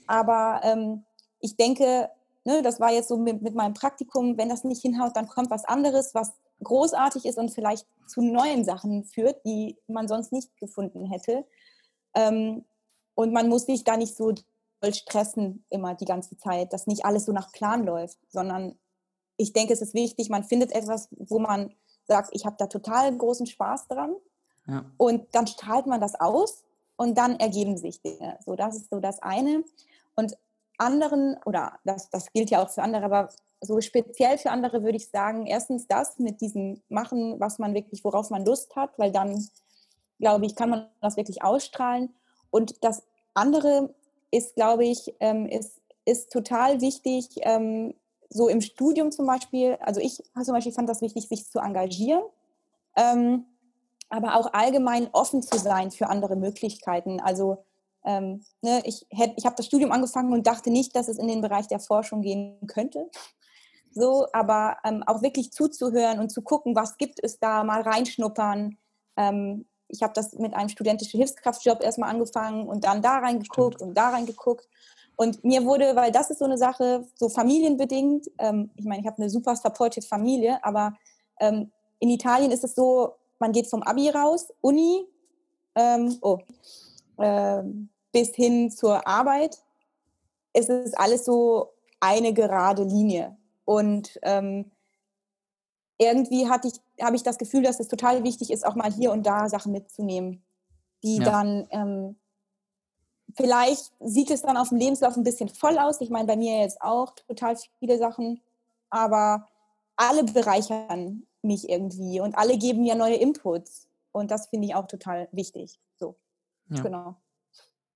aber ähm, ich denke, ne, das war jetzt so mit, mit meinem Praktikum, wenn das nicht hinhaut, dann kommt was anderes, was großartig ist und vielleicht zu neuen Sachen führt, die man sonst nicht gefunden hätte. Ähm, und man muss sich da nicht so stressen immer die ganze Zeit, dass nicht alles so nach Plan läuft, sondern ich denke, es ist wichtig, man findet etwas, wo man sagt, ich habe da total großen Spaß dran. Ja. Und dann strahlt man das aus und dann ergeben sich Dinge. So, das ist so das eine. Und anderen, oder das, das gilt ja auch für andere, aber so speziell für andere würde ich sagen, erstens das mit diesem Machen, was man wirklich, worauf man Lust hat, weil dann, glaube ich, kann man das wirklich ausstrahlen. Und das andere ist, glaube ich, ähm, ist, ist total wichtig, ähm, so im Studium zum Beispiel, also ich zum Beispiel fand das wichtig, sich zu engagieren. Ähm, aber auch allgemein offen zu sein für andere Möglichkeiten. Also ähm, ne, ich, ich habe das Studium angefangen und dachte nicht, dass es in den Bereich der Forschung gehen könnte. So, aber ähm, auch wirklich zuzuhören und zu gucken, was gibt es da, mal reinschnuppern. Ähm, ich habe das mit einem studentischen Hilfskraftjob erstmal angefangen und dann da reingeguckt Stimmt. und da reingeguckt. Und mir wurde, weil das ist so eine Sache, so familienbedingt, ähm, ich meine, ich habe eine super supportive Familie, aber ähm, in Italien ist es so, man geht vom Abi raus, Uni, ähm, oh, ähm, bis hin zur Arbeit. Es ist alles so eine gerade Linie. Und ähm, irgendwie hatte ich, habe ich das Gefühl, dass es total wichtig ist, auch mal hier und da Sachen mitzunehmen, die ja. dann ähm, vielleicht sieht es dann auf dem Lebenslauf ein bisschen voll aus. Ich meine, bei mir jetzt auch total viele Sachen, aber alle bereichern mich irgendwie und alle geben ja neue Inputs. Und das finde ich auch total wichtig. So, ja. genau.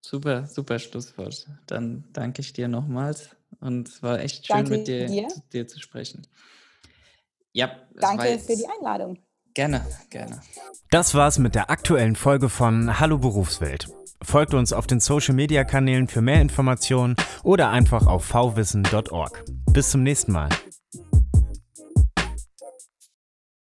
Super, super Schlusswort. Dann danke ich dir nochmals und es war echt schön danke mit dir, dir. dir zu sprechen. Ja, danke für die Einladung. Gerne, gerne. Das war's mit der aktuellen Folge von Hallo Berufswelt. Folgt uns auf den Social Media Kanälen für mehr Informationen oder einfach auf vwissen.org. Bis zum nächsten Mal.